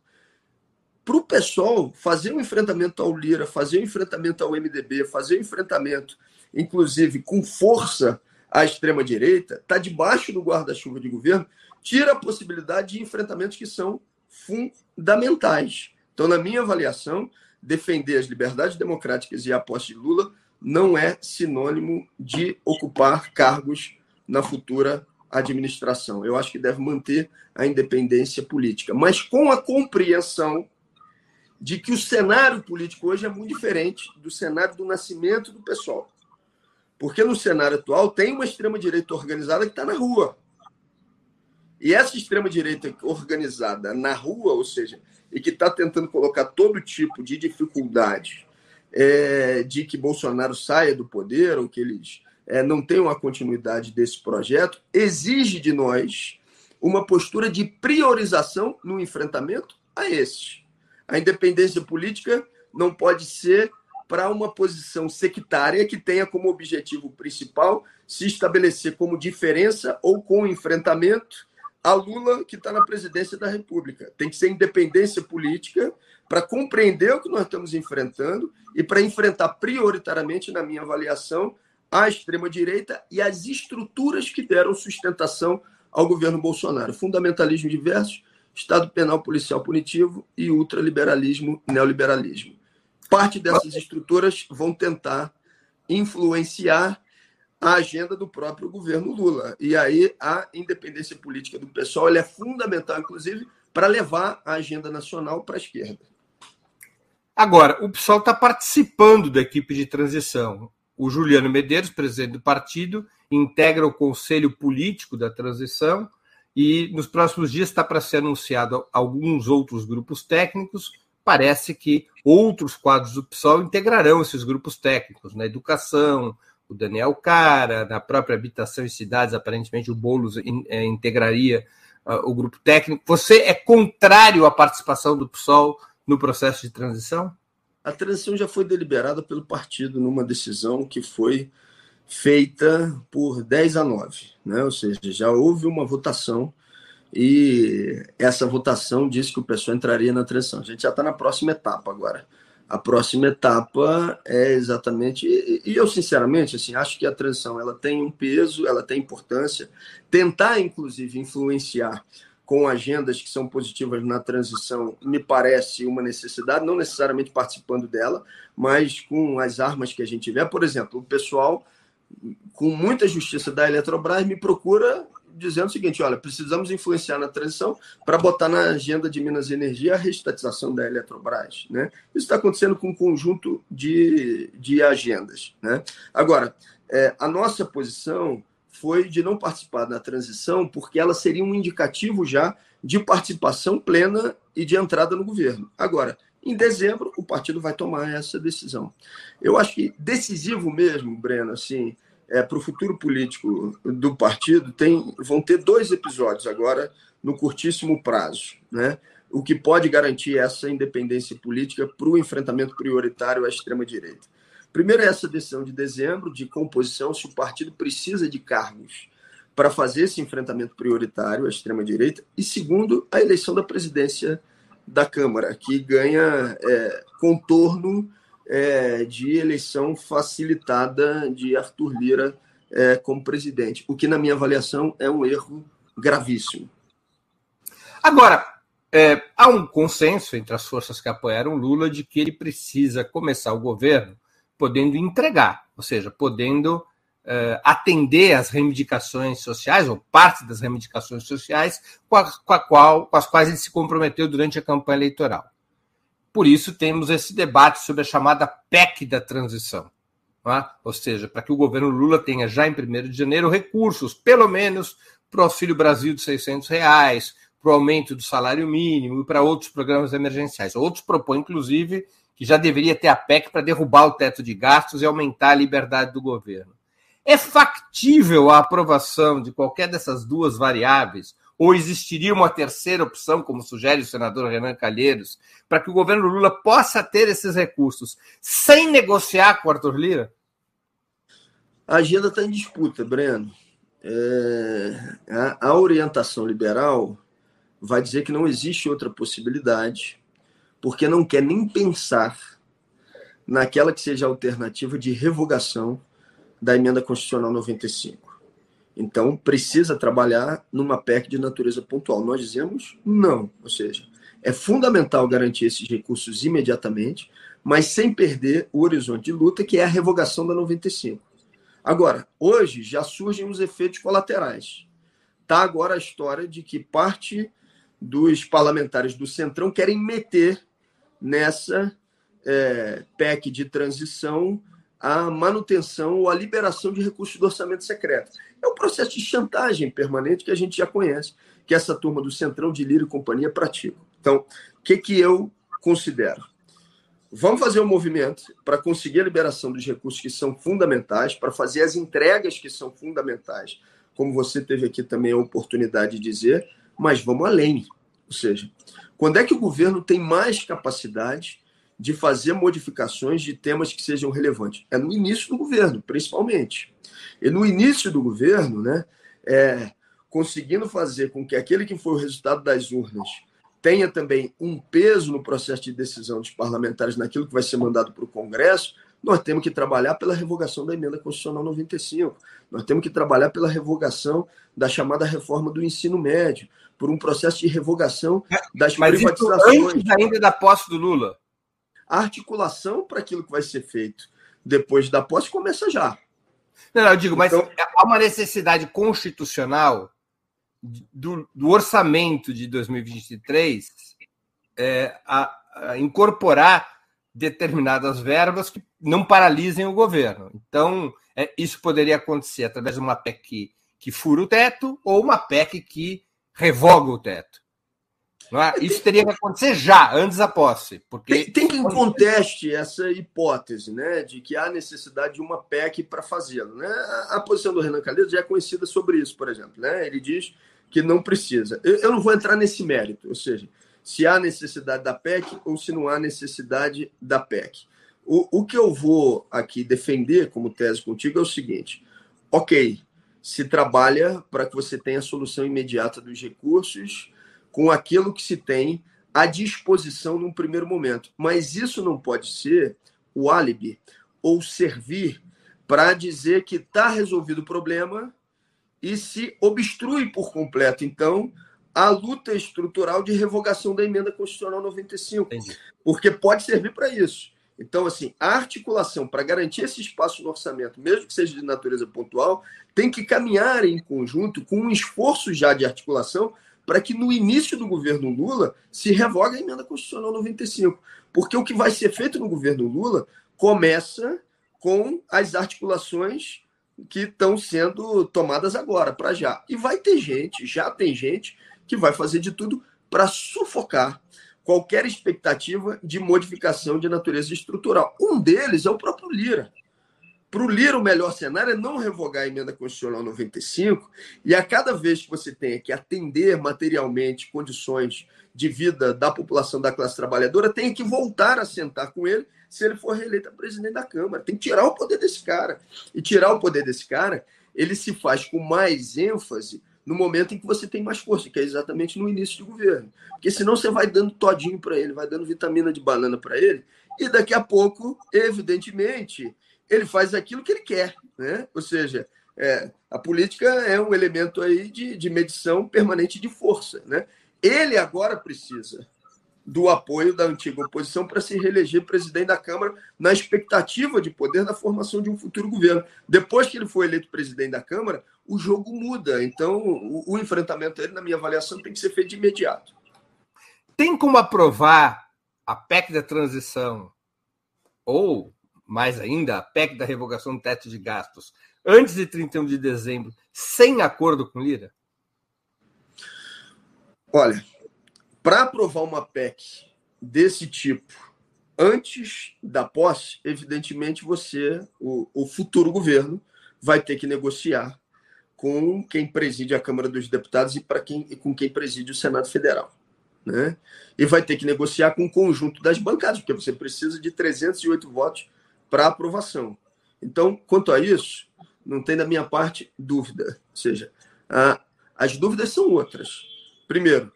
Para o pessoal fazer um enfrentamento ao Lira, fazer um enfrentamento ao MDB, fazer um enfrentamento, inclusive, com força à extrema-direita, está debaixo do guarda-chuva de governo, tira a possibilidade de enfrentamentos que são fundamentais. Então, na minha avaliação, defender as liberdades democráticas e a posse de Lula não é sinônimo de ocupar cargos na futura administração. Eu acho que deve manter a independência política, mas com a compreensão de que o cenário político hoje é muito diferente do cenário do nascimento do pessoal. Porque no cenário atual tem uma extrema-direita organizada que está na rua. E essa extrema-direita organizada na rua, ou seja, e que está tentando colocar todo tipo de dificuldade é, de que Bolsonaro saia do poder ou que eles é, não tenham a continuidade desse projeto, exige de nós uma postura de priorização no enfrentamento a esses. A independência política não pode ser para uma posição sectária que tenha como objetivo principal se estabelecer como diferença ou com enfrentamento a Lula, que está na presidência da República. Tem que ser independência política para compreender o que nós estamos enfrentando e para enfrentar prioritariamente, na minha avaliação, a extrema-direita e as estruturas que deram sustentação ao governo Bolsonaro. Fundamentalismo diverso, Estado penal policial punitivo e ultraliberalismo, neoliberalismo. Parte dessas estruturas vão tentar influenciar a agenda do próprio governo Lula. E aí a independência política do pessoal é fundamental, inclusive, para levar a agenda nacional para a esquerda. Agora, o PSOL está participando da equipe de transição. O Juliano Medeiros, presidente do partido, integra o conselho político da transição e nos próximos dias está para ser anunciado alguns outros grupos técnicos. Parece que outros quadros do PSOL integrarão esses grupos técnicos, na educação, o Daniel Cara, na própria habitação e cidades, aparentemente o Boulos é, integraria uh, o grupo técnico. Você é contrário à participação do PSOL no processo de transição? A transição já foi deliberada pelo partido numa decisão que foi feita por 10 a 9, né? ou seja, já houve uma votação e essa votação disse que o pessoal entraria na transição. A gente já está na próxima etapa agora. A próxima etapa é exatamente e eu sinceramente assim acho que a transição ela tem um peso, ela tem importância. Tentar inclusive influenciar com agendas que são positivas na transição, me parece uma necessidade, não necessariamente participando dela, mas com as armas que a gente tiver. Por exemplo, o pessoal com muita justiça da Eletrobras me procura dizendo o seguinte: olha, precisamos influenciar na transição para botar na agenda de Minas e Energia a reestatização da Eletrobras. Né? Isso está acontecendo com um conjunto de, de agendas. Né? Agora, é, a nossa posição foi de não participar da transição, porque ela seria um indicativo já de participação plena e de entrada no governo. Agora, em dezembro, o partido vai tomar essa decisão. Eu acho que decisivo mesmo, Breno, assim, é, para o futuro político do partido, tem, vão ter dois episódios agora no curtíssimo prazo, né? o que pode garantir essa independência política para o enfrentamento prioritário à extrema-direita. Primeiro é essa decisão de dezembro de composição, se o partido precisa de cargos para fazer esse enfrentamento prioritário à extrema-direita. E segundo, a eleição da presidência da Câmara, que ganha é, contorno é, de eleição facilitada de Arthur Lira é, como presidente, o que, na minha avaliação, é um erro gravíssimo. Agora, é, há um consenso entre as forças que apoiaram Lula de que ele precisa começar o governo podendo entregar, ou seja, podendo uh, atender às reivindicações sociais, ou parte das reivindicações sociais, com, a, com, a qual, com as quais ele se comprometeu durante a campanha eleitoral. Por isso, temos esse debate sobre a chamada PEC da transição. É? Ou seja, para que o governo Lula tenha já em 1 de janeiro recursos, pelo menos para o Auxílio Brasil de 600 reais, para o aumento do salário mínimo e para outros programas emergenciais. Outros propõem, inclusive, que já deveria ter a PEC para derrubar o teto de gastos e aumentar a liberdade do governo. É factível a aprovação de qualquer dessas duas variáveis? Ou existiria uma terceira opção, como sugere o senador Renan Calheiros, para que o governo Lula possa ter esses recursos sem negociar com o Arthur Lira? A agenda está em disputa, Breno. É, a, a orientação liberal vai dizer que não existe outra possibilidade porque não quer nem pensar naquela que seja a alternativa de revogação da emenda constitucional 95. Então, precisa trabalhar numa PEC de natureza pontual. Nós dizemos não, ou seja, é fundamental garantir esses recursos imediatamente, mas sem perder o horizonte de luta, que é a revogação da 95. Agora, hoje já surgem os efeitos colaterais. Está agora a história de que parte dos parlamentares do Centrão querem meter nessa é, PEC de transição a manutenção ou a liberação de recursos do orçamento secreto. É um processo de chantagem permanente que a gente já conhece, que essa turma do Centrão de Lírio e companhia pratica. Então, o que, que eu considero? Vamos fazer um movimento para conseguir a liberação dos recursos que são fundamentais, para fazer as entregas que são fundamentais, como você teve aqui também a oportunidade de dizer, mas vamos além. Ou seja, quando é que o governo tem mais capacidade de fazer modificações de temas que sejam relevantes? É no início do governo, principalmente. E no início do governo, né, é, conseguindo fazer com que aquele que foi o resultado das urnas tenha também um peso no processo de decisão dos parlamentares naquilo que vai ser mandado para o Congresso, nós temos que trabalhar pela revogação da emenda constitucional 95. Nós temos que trabalhar pela revogação da chamada reforma do ensino médio por um processo de revogação das Mas privatizações. antes ainda da posse do Lula. A articulação para aquilo que vai ser feito depois da posse começa já. Não, não eu digo, mas então, há uma necessidade constitucional do, do orçamento de 2023 é, a, a incorporar determinadas verbas que não paralisem o governo. Então, é, isso poderia acontecer através de uma PEC que, que fura o teto ou uma PEC que revoga o teto. É? Isso teria que acontecer já, antes da posse. Porque... Tem, tem quem conteste essa hipótese né, de que há necessidade de uma PEC para fazê-lo. Né? A, a, posição do Renan Calheiros já é conhecida sobre isso, por exemplo. Né? Ele diz que não precisa. Eu, eu não vou entrar nesse mérito, ou seja, se há necessidade da PEC ou se não há necessidade da PEC. O, o que eu vou aqui defender como tese contigo é o seguinte: ok, se trabalha para que você tenha a solução imediata dos recursos com aquilo que se tem à disposição num primeiro momento. Mas isso não pode ser o álibi ou servir para dizer que está resolvido o problema e se obstrui por completo, então, a luta estrutural de revogação da emenda constitucional 95, Entendi. porque pode servir para isso. Então, assim, a articulação para garantir esse espaço no orçamento, mesmo que seja de natureza pontual, tem que caminhar em conjunto com um esforço já de articulação para que no início do governo Lula se revogue a emenda constitucional 95. Porque o que vai ser feito no governo Lula começa com as articulações que estão sendo tomadas agora, para já. E vai ter gente, já tem gente, que vai fazer de tudo para sufocar qualquer expectativa de modificação de natureza estrutural. Um deles é o próprio Lira. Para o Lira, o melhor cenário é não revogar a emenda constitucional 95 e a cada vez que você tenha que atender materialmente condições de vida da população da classe trabalhadora, tenha que voltar a sentar com ele se ele for reeleito a presidente da Câmara. Tem que tirar o poder desse cara. E tirar o poder desse cara, ele se faz com mais ênfase no momento em que você tem mais força, que é exatamente no início do governo. Porque senão você vai dando todinho para ele, vai dando vitamina de banana para ele, e daqui a pouco, evidentemente, ele faz aquilo que ele quer. Né? Ou seja, é, a política é um elemento aí de, de medição permanente de força. Né? Ele agora precisa do apoio da antiga oposição para se reeleger presidente da Câmara, na expectativa de poder da formação de um futuro governo. Depois que ele foi eleito presidente da Câmara, o jogo muda. Então, o, o enfrentamento dele, na minha avaliação, tem que ser feito de imediato. Tem como aprovar a PEC da transição, ou, mais ainda, a PEC da revogação do teto de gastos, antes de 31 de dezembro, sem acordo com Lira? Olha, para aprovar uma PEC desse tipo antes da posse, evidentemente você, o, o futuro governo, vai ter que negociar com quem preside a Câmara dos Deputados e para quem e com quem preside o Senado Federal, né? E vai ter que negociar com o conjunto das bancadas, porque você precisa de 308 votos para aprovação. Então, quanto a isso, não tem da minha parte dúvida. Ou seja, a, as dúvidas são outras. Primeiro,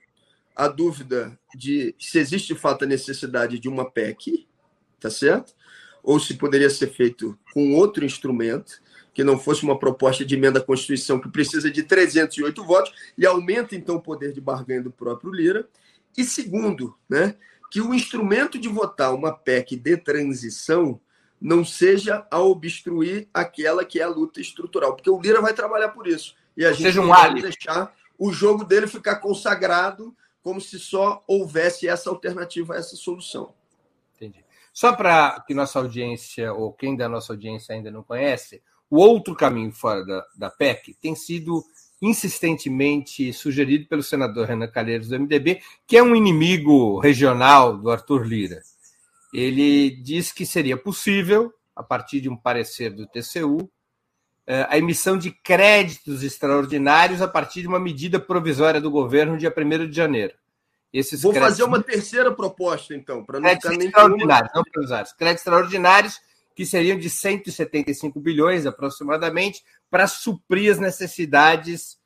a dúvida de se existe de fato a necessidade de uma PEC, tá certo? Ou se poderia ser feito com outro instrumento, que não fosse uma proposta de emenda à Constituição que precisa de 308 votos e aumenta então o poder de barganha do próprio Lira. E segundo, né, que o instrumento de votar uma PEC de transição não seja a obstruir aquela que é a luta estrutural, porque o Lira vai trabalhar por isso. E a gente seja um vai deixar o jogo dele ficar consagrado como se só houvesse essa alternativa, essa solução. Entendi. Só para que nossa audiência, ou quem da nossa audiência ainda não conhece, o outro caminho fora da, da PEC tem sido insistentemente sugerido pelo senador Renan Calheiros do MDB, que é um inimigo regional do Arthur Lira. Ele diz que seria possível, a partir de um parecer do TCU, eh, a emissão de créditos extraordinários a partir de uma medida provisória do governo no dia 1 de janeiro. Esses Vou créditos... fazer uma terceira proposta, então, para não ficar nem extraordinários, não provisórios. Créditos extraordinários que seriam de 175 bilhões aproximadamente para suprir as necessidades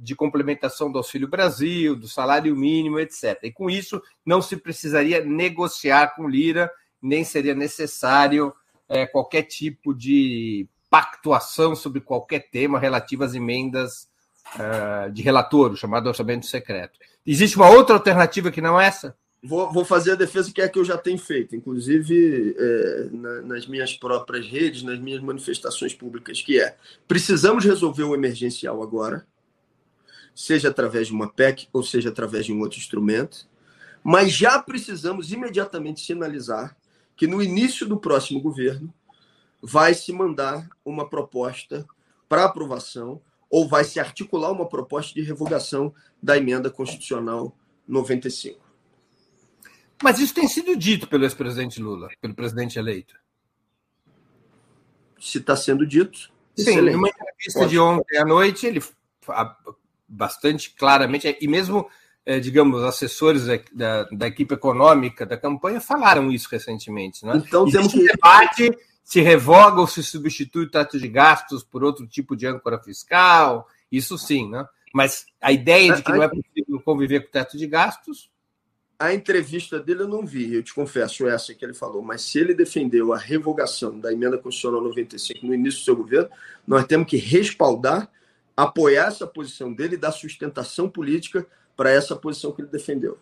de complementação do Auxílio Brasil, do salário mínimo, etc. E com isso não se precisaria negociar com Lira, nem seria necessário é, qualquer tipo de pactuação sobre qualquer tema relativo às emendas uh, de relator, o chamado orçamento secreto. Existe uma outra alternativa que não é essa? Vou, vou fazer a defesa que é que eu já tenho feito, inclusive é, na, nas minhas próprias redes, nas minhas manifestações públicas, que é precisamos resolver o emergencial agora, seja através de uma PEC ou seja através de um outro instrumento, mas já precisamos imediatamente sinalizar que no início do próximo governo vai se mandar uma proposta para aprovação ou vai se articular uma proposta de revogação da emenda constitucional 95. Mas isso tem sido dito pelo ex-presidente Lula, pelo presidente eleito. Se está sendo dito. Sim, excelente. numa entrevista de ontem à noite, ele bastante claramente, e mesmo, eh, digamos, assessores da, da, equipe econômica da campanha falaram isso recentemente. Né? Então, Existe temos que. Um debate se revoga ou se substitui o teto de gastos por outro tipo de âncora fiscal, isso sim, né? Mas a ideia de que não é possível conviver com o teto de gastos. A entrevista dele eu não vi, eu te confesso essa que ele falou, mas se ele defendeu a revogação da emenda constitucional 95 no início do seu governo, nós temos que respaldar, apoiar essa posição dele e dar sustentação política para essa posição que ele defendeu.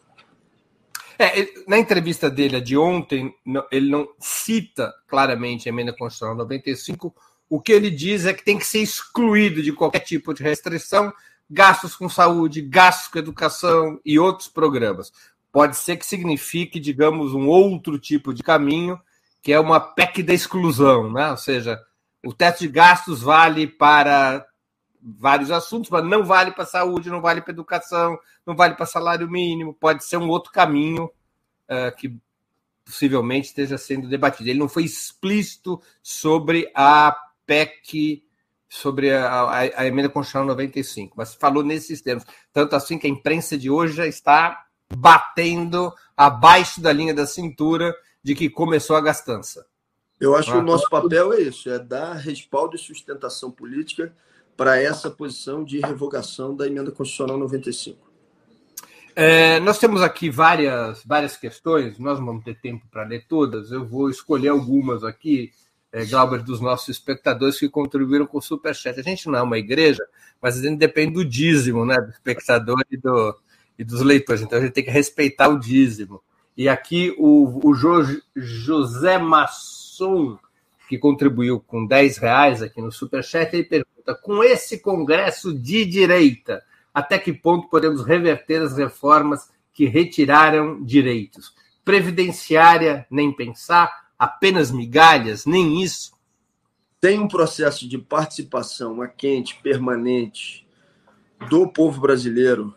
É, na entrevista dele de ontem, ele não cita claramente a emenda constitucional 95. O que ele diz é que tem que ser excluído de qualquer tipo de restrição gastos com saúde, gastos com educação e outros programas. Pode ser que signifique, digamos, um outro tipo de caminho, que é uma PEC da exclusão, né? Ou seja, o teto de gastos vale para vários assuntos, mas não vale para saúde, não vale para educação, não vale para salário mínimo. Pode ser um outro caminho uh, que possivelmente esteja sendo debatido. Ele não foi explícito sobre a PEC, sobre a, a, a emenda constitucional 95, mas falou nesses termos. Tanto assim que a imprensa de hoje já está batendo abaixo da linha da cintura de que começou a gastança. Eu acho que o nosso papel é isso, é dar respaldo e sustentação política para essa posição de revogação da emenda constitucional 95. É, nós temos aqui várias, várias questões, nós não vamos ter tempo para ler todas, eu vou escolher algumas aqui, é, Glauber, dos nossos espectadores que contribuíram com o Superchat. A gente não é uma igreja, mas a gente depende do dízimo, né, do espectador e, do, e dos leitores, então a gente tem que respeitar o dízimo. E aqui o, o jo, José Masson, que contribuiu com 10 reais aqui no Superchat, ele pergunta: com esse Congresso de direita, até que ponto podemos reverter as reformas que retiraram direitos? Previdenciária, nem pensar, apenas migalhas, nem isso. Tem um processo de participação a quente, permanente, do povo brasileiro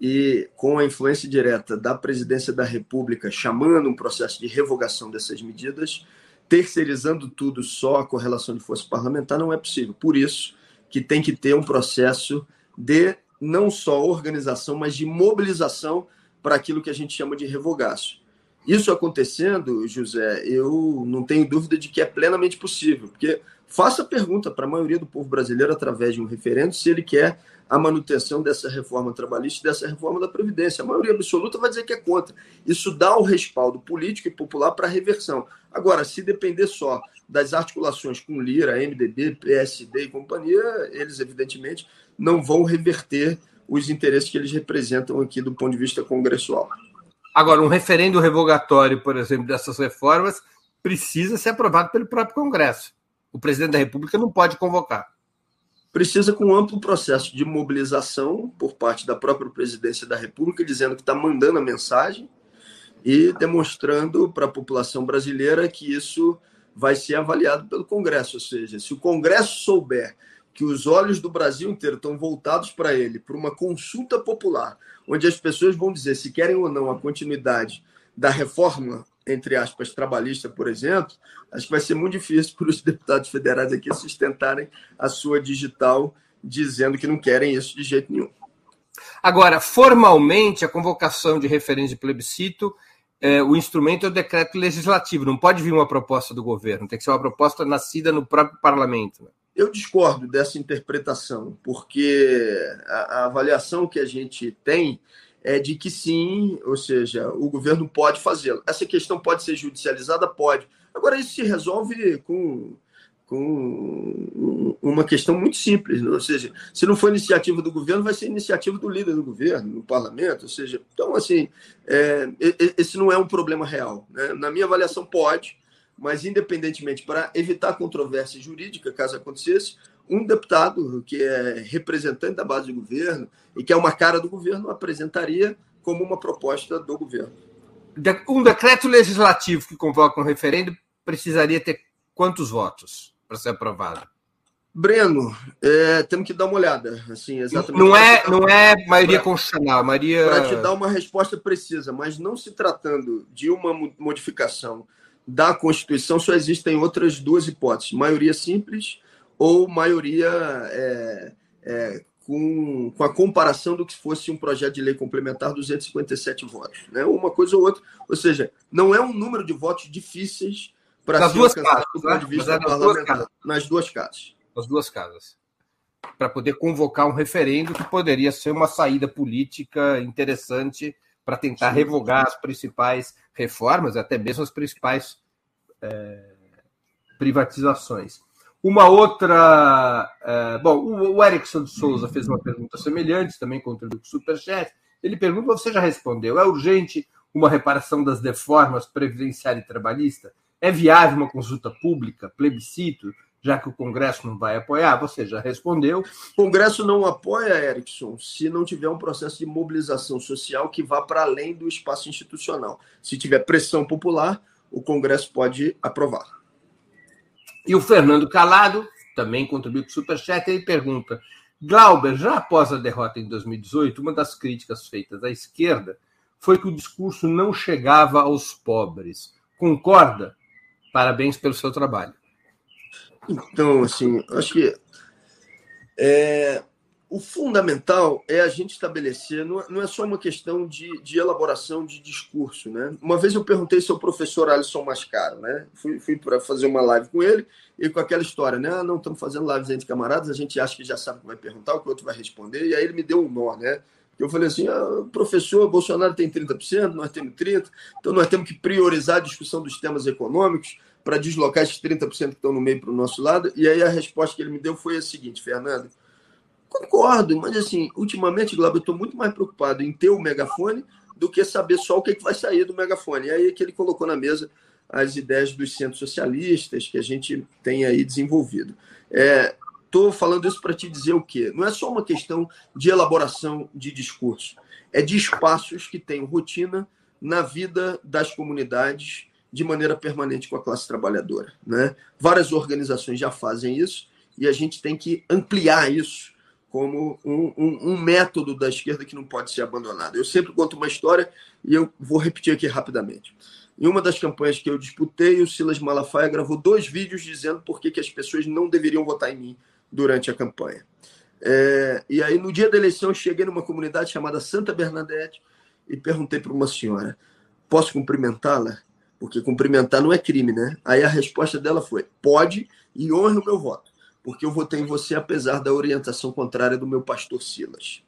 e com a influência direta da presidência da República, chamando um processo de revogação dessas medidas, terceirizando tudo só a correlação de força parlamentar, não é possível. Por isso que tem que ter um processo de não só organização, mas de mobilização para aquilo que a gente chama de revogaço. Isso acontecendo, José, eu não tenho dúvida de que é plenamente possível, porque faça a pergunta para a maioria do povo brasileiro através de um referendo se ele quer a manutenção dessa reforma trabalhista dessa reforma da Previdência. A maioria absoluta vai dizer que é contra. Isso dá o respaldo político e popular para a reversão. Agora, se depender só das articulações com Lira, MDB, PSD e companhia, eles, evidentemente, não vão reverter os interesses que eles representam aqui do ponto de vista congressual. Agora, um referendo revogatório, por exemplo, dessas reformas, precisa ser aprovado pelo próprio Congresso. O presidente da República não pode convocar precisa com um amplo processo de mobilização por parte da própria presidência da República, dizendo que está mandando a mensagem e demonstrando para a população brasileira que isso vai ser avaliado pelo Congresso. Ou seja, se o Congresso souber que os olhos do Brasil inteiro estão voltados para ele, por uma consulta popular, onde as pessoas vão dizer se querem ou não a continuidade da reforma entre aspas, trabalhista, por exemplo, acho que vai ser muito difícil para os deputados federais aqui sustentarem a sua digital dizendo que não querem isso de jeito nenhum. Agora, formalmente, a convocação de referendo de plebiscito, é, o instrumento é o decreto legislativo, não pode vir uma proposta do governo, tem que ser uma proposta nascida no próprio parlamento. Né? Eu discordo dessa interpretação, porque a, a avaliação que a gente tem é de que sim, ou seja, o governo pode fazê-lo. Essa questão pode ser judicializada? Pode. Agora, isso se resolve com, com uma questão muito simples, né? ou seja, se não for iniciativa do governo, vai ser iniciativa do líder do governo, no parlamento, ou seja, então, assim, é, esse não é um problema real. Né? Na minha avaliação, pode, mas independentemente, para evitar controvérsia jurídica, caso acontecesse, um deputado que é representante da base do governo e que é uma cara do governo apresentaria como uma proposta do governo. Um decreto legislativo que convoca um referendo precisaria ter quantos votos para ser aprovado? Breno, é, temos que dar uma olhada, assim, exatamente. Não é, não é maioria pra, constitucional, maioria. Para te dar uma resposta precisa, mas não se tratando de uma modificação da Constituição, só existem outras duas hipóteses: maioria simples ou maioria é, é, com, com a comparação do que fosse um projeto de lei complementar 257 votos. Né? Uma coisa ou outra. Ou seja, não é um número de votos difíceis para ser duas casas, do ponto de né? vista parlamentar. Duas nas duas casas. Nas duas casas. Para poder convocar um referendo que poderia ser uma saída política interessante para tentar Sim. revogar as principais reformas, até mesmo as principais é, privatizações. Uma outra. É, bom, o Erickson de Souza fez uma pergunta semelhante, também contribuiu com o Superchat. Ele pergunta, você já respondeu, é urgente uma reparação das deformas previdenciária e trabalhista? É viável uma consulta pública, plebiscito, já que o Congresso não vai apoiar? Você já respondeu. O Congresso não apoia, Erickson, se não tiver um processo de mobilização social que vá para além do espaço institucional. Se tiver pressão popular, o Congresso pode aprovar. E o Fernando Calado também contribuiu com o Superchat, ele pergunta: Glauber, já após a derrota em 2018, uma das críticas feitas à esquerda foi que o discurso não chegava aos pobres. Concorda? Parabéns pelo seu trabalho. Então, assim, acho que é, o fundamental é a gente estabelecer, não, não é só uma questão de, de, elaboração de discurso, né? Uma vez eu perguntei se o professor Alisson Mascaro, né? Fui, fui para fazer uma live com ele e com aquela história, né? Ah, não, estamos fazendo lives entre camaradas, a gente acha que já sabe o que vai perguntar, o que o outro vai responder, e aí ele me deu um nó, né? Eu falei assim, ah, professor, Bolsonaro tem 30%, nós temos 30%, então nós temos que priorizar a discussão dos temas econômicos, para deslocar esses 30% que estão no meio para o nosso lado. E aí a resposta que ele me deu foi a seguinte, Fernando. Concordo, mas assim, ultimamente, Glauber, eu estou muito mais preocupado em ter o megafone do que saber só o que, é que vai sair do megafone. E aí é que ele colocou na mesa as ideias dos centros socialistas que a gente tem aí desenvolvido. Estou é, falando isso para te dizer o quê? Não é só uma questão de elaboração de discurso, é de espaços que têm rotina na vida das comunidades de maneira permanente com a classe trabalhadora. Né? Várias organizações já fazem isso e a gente tem que ampliar isso como um, um, um, método da esquerda que não pode ser abandonado. Eu sempre conto uma história e eu vou repetir aqui rapidamente. Em uma das campanhas que eu disputei, o Silas Malafaia gravou dois vídeos dizendo por que, que as pessoas não deveriam votar em mim durante a campanha. É, e aí, no dia da eleição, eu cheguei numa comunidade chamada Santa Bernadette e perguntei para uma senhora: posso cumprimentá-la? porque cumprimentar não é crime, né? Aí a resposta dela foi: pode e honre o meu voto, porque eu votei em você apesar da orientação contrária do meu pastor Silas.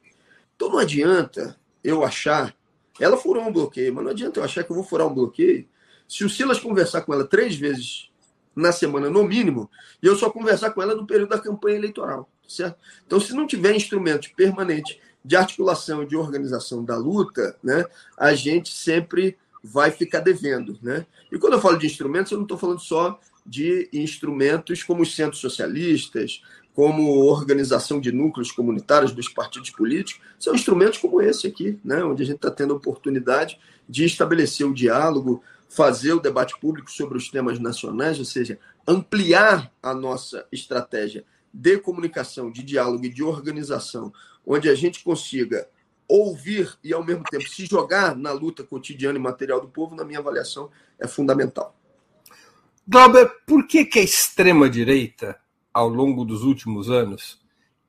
Então não adianta eu achar. Ela furou um bloqueio, mas não adianta eu achar que eu vou furar um bloqueio se o Silas conversar com ela três vezes na semana, no mínimo, e eu só conversar com ela no período da campanha eleitoral, certo? Então, se não tiver instrumento permanente de articulação e de organização da luta, né, a gente sempre vai ficar devendo. Né? E quando eu falo de instrumentos, eu não estou falando só de instrumentos como os centros socialistas, como organização de núcleos comunitários dos partidos políticos, são instrumentos como esse aqui, né? onde a gente está tendo a oportunidade de estabelecer o diálogo, fazer o debate público sobre os temas nacionais, ou seja, ampliar a nossa estratégia de comunicação, de diálogo e de organização, onde a gente consiga ouvir e, ao mesmo tempo, se jogar na luta cotidiana e material do povo, na minha avaliação, é fundamental. Glauber, por que, que a extrema-direita, ao longo dos últimos anos,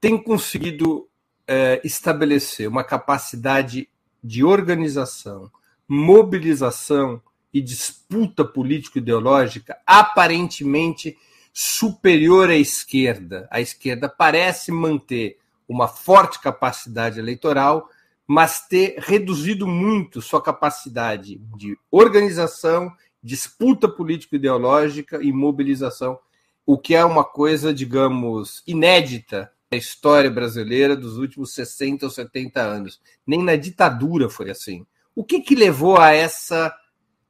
tem conseguido é, estabelecer uma capacidade de organização, mobilização e disputa político-ideológica aparentemente superior à esquerda? A esquerda parece manter uma forte capacidade eleitoral, mas ter reduzido muito sua capacidade de organização, disputa político-ideológica e mobilização, o que é uma coisa, digamos, inédita na história brasileira dos últimos 60 ou 70 anos. Nem na ditadura foi assim. O que, que levou a essa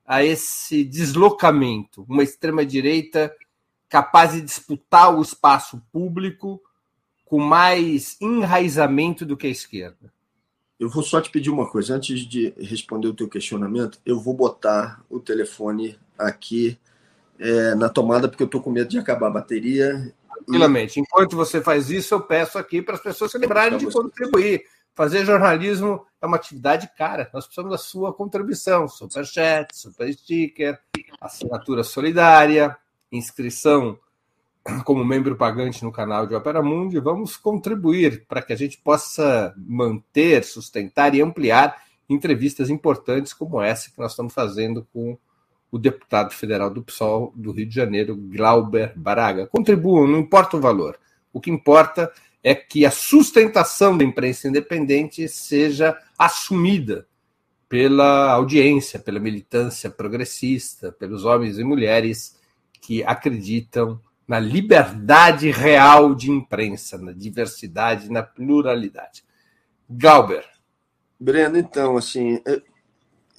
a esse deslocamento? Uma extrema-direita capaz de disputar o espaço público com mais enraizamento do que a esquerda? Eu vou só te pedir uma coisa. Antes de responder o teu questionamento, eu vou botar o telefone aqui é, na tomada, porque eu estou com medo de acabar a bateria. Tranquilamente. E... Enquanto você faz isso, eu peço aqui para as pessoas se lembrarem de contribuir. Fazer jornalismo é uma atividade cara. Nós precisamos da sua contribuição. Superchat, super sticker, assinatura solidária, inscrição como membro pagante no canal de Opera Mundi, vamos contribuir para que a gente possa manter, sustentar e ampliar entrevistas importantes como essa que nós estamos fazendo com o deputado federal do PSOL do Rio de Janeiro, Glauber Baraga. Contribuam, não importa o valor. O que importa é que a sustentação da imprensa independente seja assumida pela audiência, pela militância progressista, pelos homens e mulheres que acreditam na liberdade real de imprensa, na diversidade, na pluralidade. Galber, Breno, então, assim,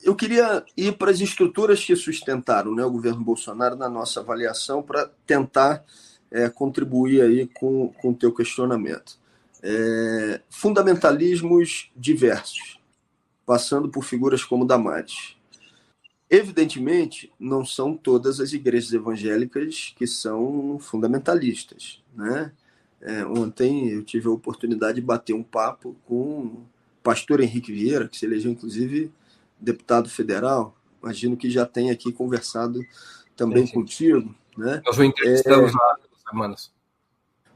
eu queria ir para as estruturas que sustentaram né, o governo Bolsonaro na nossa avaliação para tentar é, contribuir aí com o teu questionamento. É, fundamentalismos diversos, passando por figuras como Damares. Evidentemente, não são todas as igrejas evangélicas que são fundamentalistas. Né? É, ontem eu tive a oportunidade de bater um papo com o pastor Henrique Vieira, que se elegeu inclusive deputado federal. Imagino que já tem aqui conversado também sim, sim. contigo. Né? Nós o entrevistamos é... há semanas.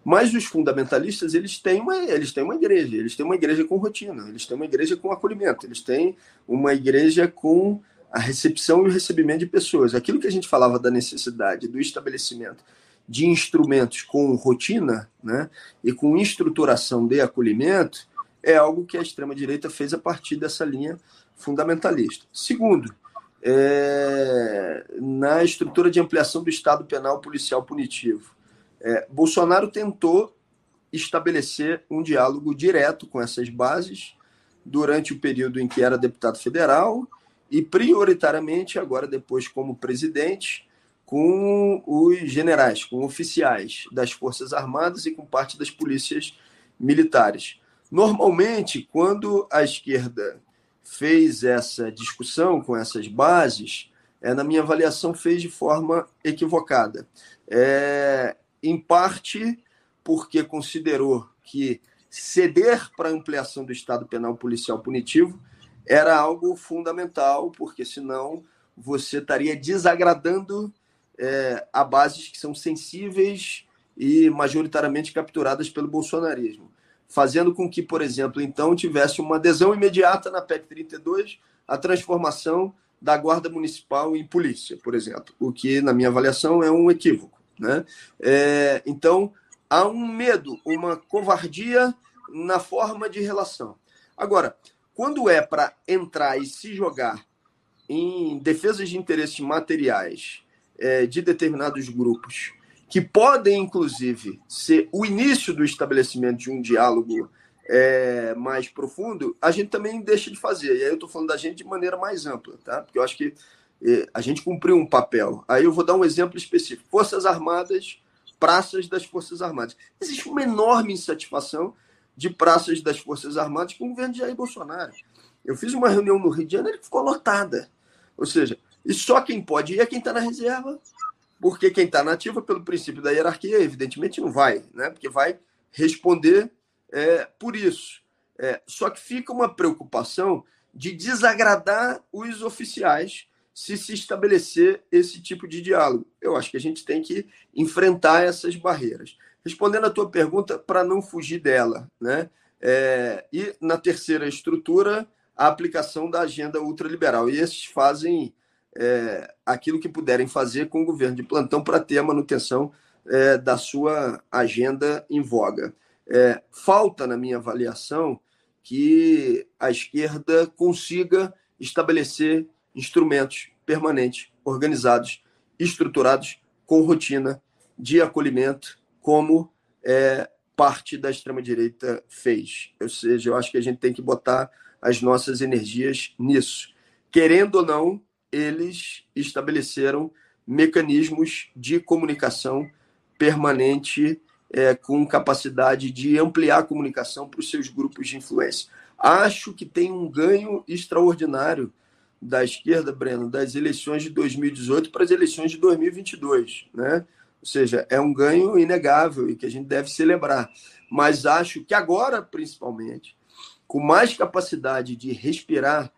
Mas os fundamentalistas, eles têm, uma, eles têm uma igreja, eles têm uma igreja com rotina, eles têm uma igreja com acolhimento, eles têm uma igreja com a recepção e o recebimento de pessoas. Aquilo que a gente falava da necessidade do estabelecimento de instrumentos com rotina né, e com estruturação de acolhimento é algo que a extrema-direita fez a partir dessa linha fundamentalista. Segundo, é, na estrutura de ampliação do Estado penal policial punitivo. É, Bolsonaro tentou estabelecer um diálogo direto com essas bases durante o período em que era deputado federal e prioritariamente agora depois como presidente com os generais, com oficiais das Forças Armadas e com parte das polícias militares. Normalmente, quando a esquerda fez essa discussão com essas bases, é, na minha avaliação, fez de forma equivocada. É, em parte porque considerou que ceder para a ampliação do Estado Penal Policial Punitivo era algo fundamental, porque senão você estaria desagradando é, a bases que são sensíveis e majoritariamente capturadas pelo bolsonarismo, fazendo com que, por exemplo, então tivesse uma adesão imediata na PEC 32 a transformação da Guarda Municipal em polícia, por exemplo, o que, na minha avaliação, é um equívoco. Né? É, então, há um medo, uma covardia na forma de relação. Agora, quando é para entrar e se jogar em defesas de interesses materiais é, de determinados grupos, que podem, inclusive, ser o início do estabelecimento de um diálogo é, mais profundo, a gente também deixa de fazer. E aí eu estou falando da gente de maneira mais ampla, tá? Porque eu acho que é, a gente cumpriu um papel. Aí eu vou dar um exemplo específico: Forças Armadas, praças das Forças Armadas. Existe uma enorme insatisfação de praças das Forças Armadas com o governo de Jair Bolsonaro. Eu fiz uma reunião no Rio de Janeiro que ficou lotada. Ou seja, e só quem pode ir é quem está na reserva, porque quem está na ativa, pelo princípio da hierarquia, evidentemente não vai, né? porque vai responder é, por isso. É, só que fica uma preocupação de desagradar os oficiais se se estabelecer esse tipo de diálogo. Eu acho que a gente tem que enfrentar essas barreiras respondendo a tua pergunta, para não fugir dela, né? É, e na terceira estrutura, a aplicação da agenda ultraliberal. E esses fazem é, aquilo que puderem fazer com o governo de plantão para ter a manutenção é, da sua agenda em voga. É, falta, na minha avaliação, que a esquerda consiga estabelecer instrumentos permanentes, organizados, estruturados, com rotina de acolhimento como é, parte da extrema-direita fez. Ou seja, eu acho que a gente tem que botar as nossas energias nisso. Querendo ou não, eles estabeleceram mecanismos de comunicação permanente é, com capacidade de ampliar a comunicação para os seus grupos de influência. Acho que tem um ganho extraordinário da esquerda, Breno, das eleições de 2018 para as eleições de 2022, né? Ou seja, é um ganho inegável e que a gente deve celebrar. Mas acho que agora, principalmente, com mais capacidade de respirar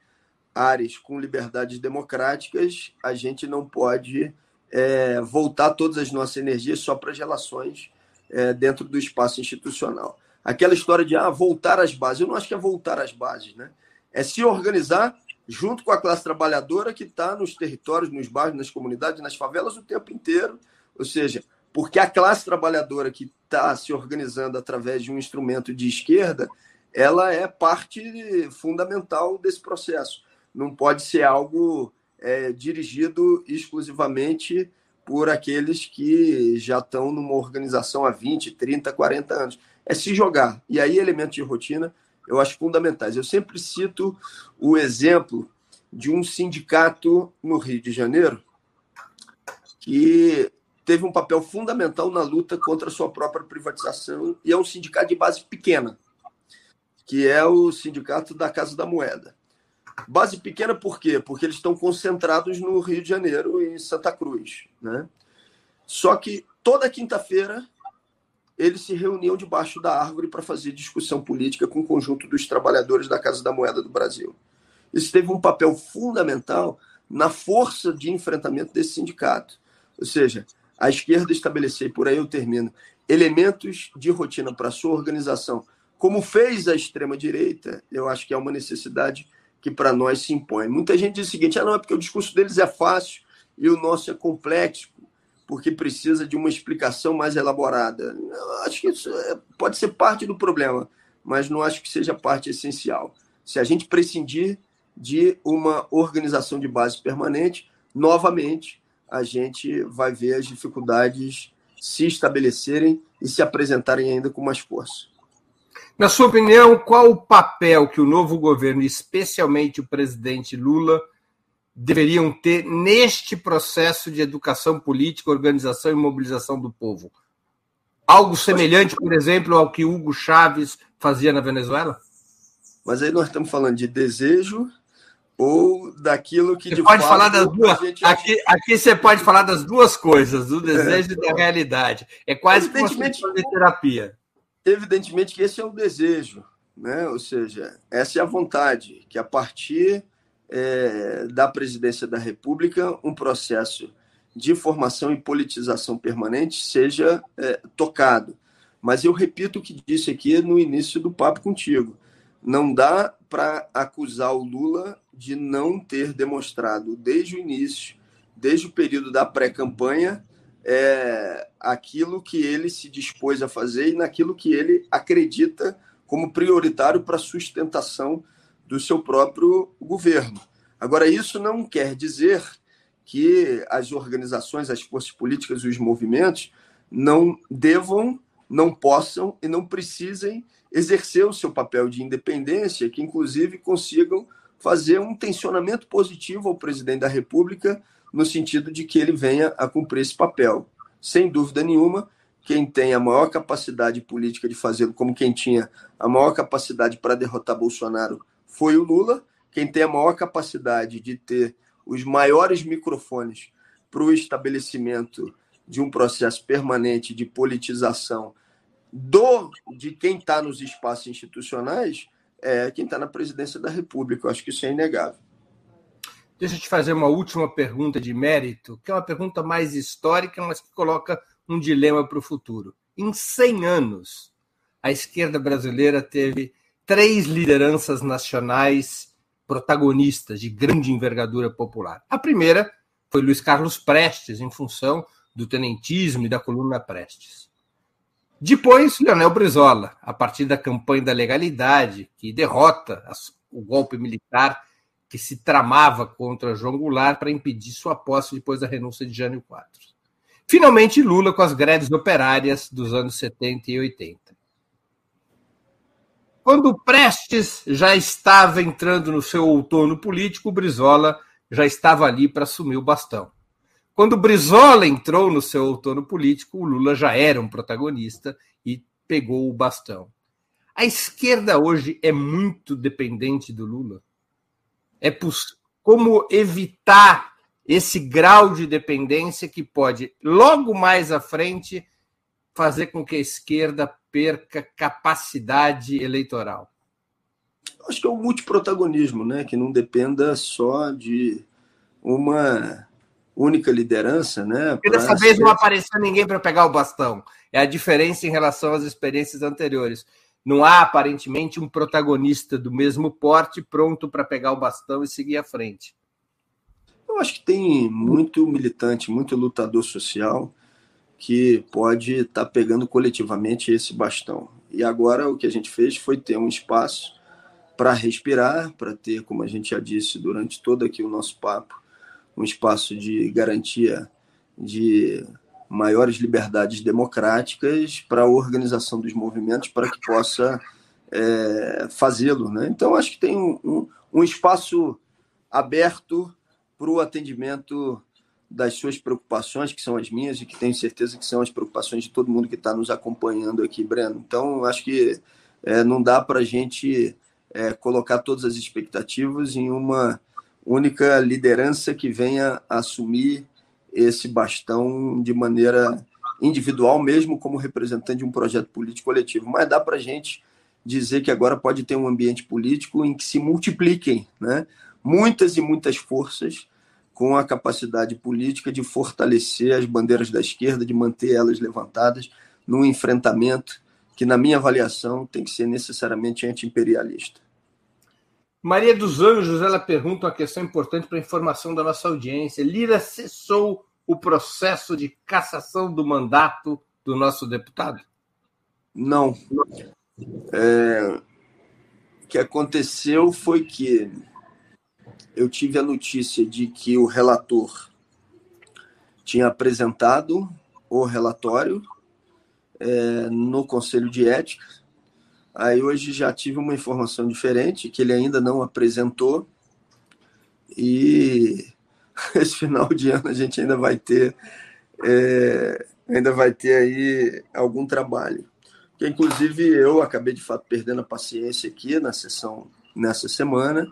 áreas com liberdades democráticas, a gente não pode é, voltar todas as nossas energias só para as relações é, dentro do espaço institucional. Aquela história de ah, voltar às bases, eu não acho que é voltar às bases, né? É se organizar junto com a classe trabalhadora que está nos territórios, nos bairros, nas comunidades, nas favelas o tempo inteiro, ou seja, porque a classe trabalhadora que está se organizando através de um instrumento de esquerda, ela é parte fundamental desse processo. Não pode ser algo é, dirigido exclusivamente por aqueles que já estão numa organização há 20, 30, 40 anos. É se jogar. E aí, elemento de rotina eu acho fundamentais. Eu sempre cito o exemplo de um sindicato no Rio de Janeiro que teve um papel fundamental na luta contra a sua própria privatização e é um sindicato de base pequena, que é o sindicato da Casa da Moeda. Base pequena por quê? Porque eles estão concentrados no Rio de Janeiro e em Santa Cruz. Né? Só que toda quinta-feira eles se reuniam debaixo da árvore para fazer discussão política com o conjunto dos trabalhadores da Casa da Moeda do Brasil. Isso teve um papel fundamental na força de enfrentamento desse sindicato. Ou seja, a esquerda estabelecer, por aí eu termino, elementos de rotina para sua organização, como fez a extrema-direita, eu acho que é uma necessidade que para nós se impõe. Muita gente diz o seguinte: ah, não, é porque o discurso deles é fácil e o nosso é complexo, porque precisa de uma explicação mais elaborada. Eu acho que isso é, pode ser parte do problema, mas não acho que seja parte essencial. Se a gente prescindir de uma organização de base permanente, novamente a gente vai ver as dificuldades se estabelecerem e se apresentarem ainda com mais força. Na sua opinião, qual o papel que o novo governo, especialmente o presidente Lula, deveriam ter neste processo de educação política, organização e mobilização do povo? Algo semelhante, por exemplo, ao que Hugo Chávez fazia na Venezuela? Mas aí nós estamos falando de desejo ou daquilo que você de pode falar das duas? aqui, aqui você pode falar das duas coisas do desejo é. e da realidade. É quase evidentemente como terapia. Evidentemente que esse é o desejo né? Ou seja essa é a vontade que a partir é, da presidência da República um processo de formação e politização permanente seja é, tocado. Mas eu repito o que disse aqui no início do papo contigo não dá para acusar o Lula de não ter demonstrado desde o início, desde o período da pré-campanha, é, aquilo que ele se dispôs a fazer e naquilo que ele acredita como prioritário para a sustentação do seu próprio governo. Agora, isso não quer dizer que as organizações, as forças políticas e os movimentos não devam, não possam e não precisem exercer o seu papel de independência, que inclusive consigam fazer um tensionamento positivo ao presidente da República, no sentido de que ele venha a cumprir esse papel. Sem dúvida nenhuma, quem tem a maior capacidade política de fazê-lo, como quem tinha a maior capacidade para derrotar Bolsonaro, foi o Lula. Quem tem a maior capacidade de ter os maiores microfones para o estabelecimento de um processo permanente de politização do de quem está nos espaços institucionais é quem está na presidência da República. Eu acho que isso é inegável. Deixa eu te fazer uma última pergunta de mérito, que é uma pergunta mais histórica, mas que coloca um dilema para o futuro. Em 100 anos, a esquerda brasileira teve três lideranças nacionais protagonistas de grande envergadura popular. A primeira foi Luiz Carlos Prestes, em função do tenentismo e da coluna Prestes. Depois, Leonel Brizola, a partir da campanha da legalidade, que derrota o golpe militar que se tramava contra João Goulart para impedir sua posse depois da renúncia de Jânio Quadros. Finalmente, Lula com as greves operárias dos anos 70 e 80. Quando Prestes já estava entrando no seu outono político, Brizola já estava ali para assumir o bastão. Quando Brizola entrou no seu outono político, o Lula já era um protagonista e pegou o bastão. A esquerda hoje é muito dependente do Lula. É como evitar esse grau de dependência que pode, logo mais à frente, fazer com que a esquerda perca capacidade eleitoral? Acho que é o multiprotagonismo, né? que não dependa só de uma única liderança, né? Porque dessa vez não apareceu ninguém para pegar o bastão. É a diferença em relação às experiências anteriores. Não há aparentemente um protagonista do mesmo porte pronto para pegar o bastão e seguir à frente. Eu acho que tem muito militante, muito lutador social que pode estar tá pegando coletivamente esse bastão. E agora o que a gente fez foi ter um espaço para respirar, para ter, como a gente já disse durante todo aqui o nosso papo, um espaço de garantia de maiores liberdades democráticas para a organização dos movimentos, para que possa é, fazê-lo. Né? Então, acho que tem um, um, um espaço aberto para o atendimento das suas preocupações, que são as minhas e que tenho certeza que são as preocupações de todo mundo que está nos acompanhando aqui, Breno. Então, acho que é, não dá para a gente é, colocar todas as expectativas em uma única liderança que venha assumir esse bastão de maneira individual, mesmo como representante de um projeto político coletivo. Mas dá para a gente dizer que agora pode ter um ambiente político em que se multipliquem né, muitas e muitas forças com a capacidade política de fortalecer as bandeiras da esquerda, de manter elas levantadas num enfrentamento que, na minha avaliação, tem que ser necessariamente anti-imperialista. Maria dos Anjos, ela pergunta uma questão importante para a informação da nossa audiência. Lira cessou o processo de cassação do mandato do nosso deputado? Não. É, o que aconteceu foi que eu tive a notícia de que o relator tinha apresentado o relatório é, no Conselho de Ética. Aí hoje já tive uma informação diferente, que ele ainda não apresentou. E esse final de ano a gente ainda vai ter é, ainda vai ter aí algum trabalho. Que inclusive eu acabei de fato perdendo a paciência aqui na sessão nessa semana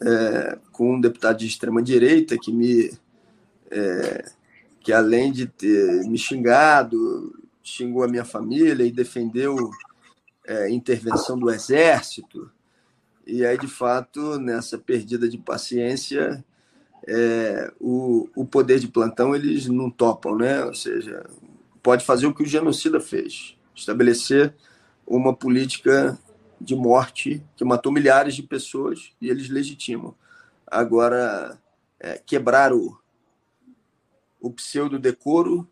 é, com um deputado de extrema direita que me é, que além de ter me xingado, xingou a minha família e defendeu é, intervenção do exército. E aí, de fato, nessa perdida de paciência, é, o, o poder de plantão eles não topam, né? Ou seja, pode fazer o que o genocida fez, estabelecer uma política de morte que matou milhares de pessoas e eles legitimam. Agora, é, quebrar o, o pseudo-decoro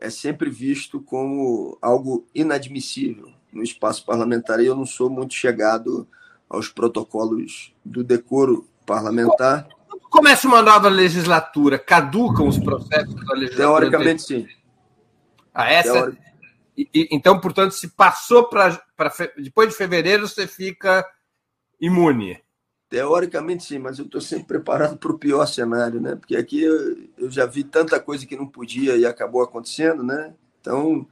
é sempre visto como algo inadmissível no espaço parlamentar e eu não sou muito chegado aos protocolos do decoro parlamentar. Começa uma nova legislatura, caducam os processos da legislatura? Teoricamente, sim. Ah, essa, Teoric... E, então, portanto, se passou para depois de fevereiro, você fica imune. Teoricamente, sim, mas eu estou sempre preparado para o pior cenário, né? Porque aqui eu, eu, já vi tanta coisa que não podia e acabou acontecendo, né? Então,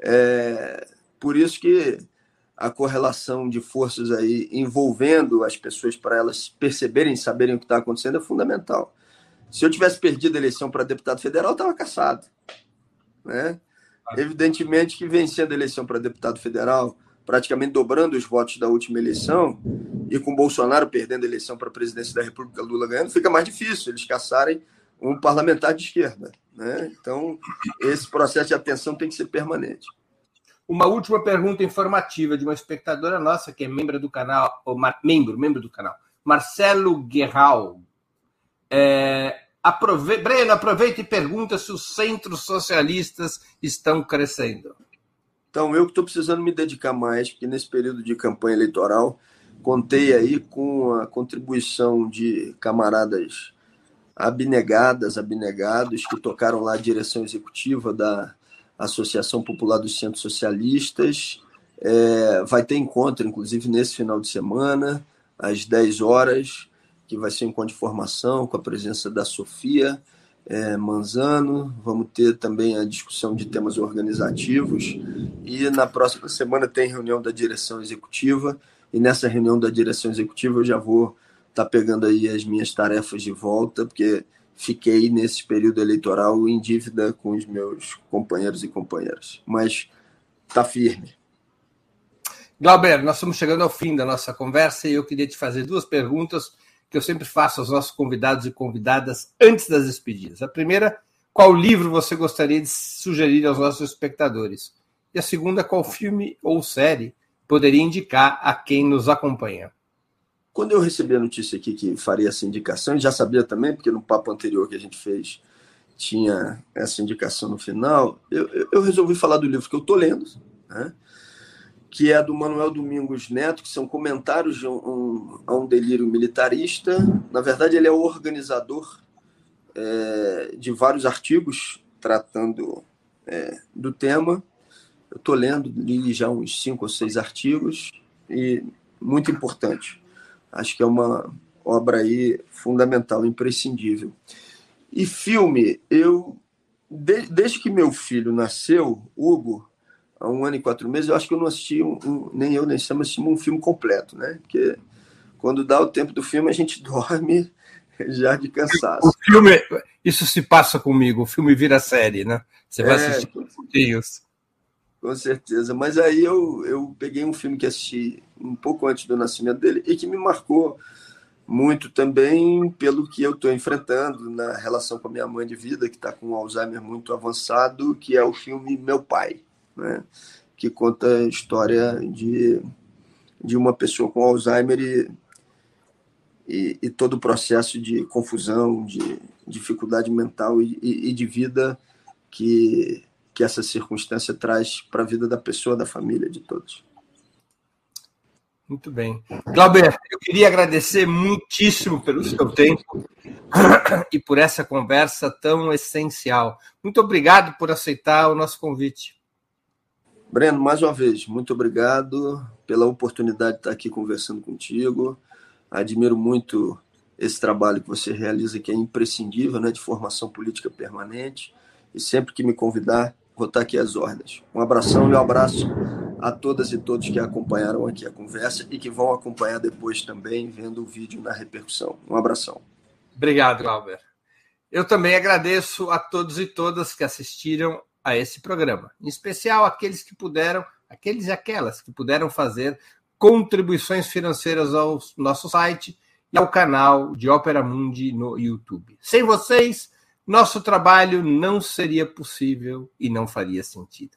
é, por isso que a correlação de forças aí envolvendo as pessoas para elas perceberem, saberem o que está acontecendo é fundamental. Se eu tivesse perdido a eleição para deputado federal, estava caçado, né? Evidentemente que vencendo a eleição para deputado federal, praticamente dobrando os votos da última eleição, e com Bolsonaro perdendo a eleição para a presidência da República, Lula ganhando, fica mais difícil eles caçarem um parlamentar de esquerda. Né? Então, esse processo de atenção tem que ser permanente. Uma última pergunta informativa de uma espectadora nossa, que é membro do canal, ou membro, membro do canal, Marcelo Guerral. É, Aprove... Breno, aproveita e pergunta se os centros socialistas estão crescendo. Então, eu que estou precisando me dedicar mais, porque nesse período de campanha eleitoral, contei aí com a contribuição de camaradas abnegadas, abnegados, que tocaram lá a direção executiva da Associação Popular dos Centros Socialistas. É, vai ter encontro, inclusive, nesse final de semana, às 10 horas que vai ser um encontro de formação com a presença da Sofia é, Manzano. Vamos ter também a discussão de temas organizativos. E na próxima semana tem reunião da direção executiva. E nessa reunião da direção executiva eu já vou estar tá pegando aí as minhas tarefas de volta, porque fiquei nesse período eleitoral em dívida com os meus companheiros e companheiras. Mas está firme. Glauber, nós estamos chegando ao fim da nossa conversa e eu queria te fazer duas perguntas que eu sempre faço aos nossos convidados e convidadas antes das despedidas. A primeira, qual livro você gostaria de sugerir aos nossos espectadores? E a segunda, qual filme ou série poderia indicar a quem nos acompanha? Quando eu recebi a notícia aqui que faria essa indicação, já sabia também, porque no papo anterior que a gente fez tinha essa indicação no final, eu, eu resolvi falar do livro que eu estou lendo, né? que é do Manuel Domingos Neto, que são comentários a um, a um delírio militarista. Na verdade, ele é o organizador é, de vários artigos tratando é, do tema. Eu estou lendo, li já uns cinco ou seis artigos. e muito importante. Acho que é uma obra aí fundamental, imprescindível. E filme, eu desde que meu filho nasceu, Hugo, há um ano e quatro meses, eu acho que eu não assisti um, um, nem eu nem Sam assistimos um filme completo, né? Porque quando dá o tempo do filme a gente dorme já de cansaço. O filme, isso se passa comigo, o filme vira série, né? Você vai é, assistir pouquinhos. Com certeza, mas aí eu, eu peguei um filme que assisti um pouco antes do nascimento dele e que me marcou muito também pelo que eu estou enfrentando na relação com a minha mãe de vida, que está com um Alzheimer muito avançado, que é o filme Meu Pai né? que conta a história de, de uma pessoa com Alzheimer e, e, e todo o processo de confusão, de dificuldade mental e, e, de vida que, que essa circunstância traz para a vida da pessoa, da família, de todos. Muito bem. Glauber, eu queria agradecer muitíssimo pelo seu tempo e por essa conversa tão essencial. Muito obrigado por aceitar o nosso convite. Breno, mais uma vez, muito obrigado pela oportunidade de estar aqui conversando contigo. Admiro muito esse trabalho que você realiza, que é imprescindível, né, de formação política permanente. E sempre que me convidar, vou estar aqui às ordens. Um abração e um abraço a todas e todos que acompanharam aqui a conversa e que vão acompanhar depois também, vendo o vídeo na repercussão. Um abração. Obrigado, Albert. Eu também agradeço a todos e todas que assistiram a esse programa, em especial aqueles que puderam, aqueles e aquelas que puderam fazer contribuições financeiras ao nosso site e ao canal de Opera Mundi no YouTube. Sem vocês, nosso trabalho não seria possível e não faria sentido.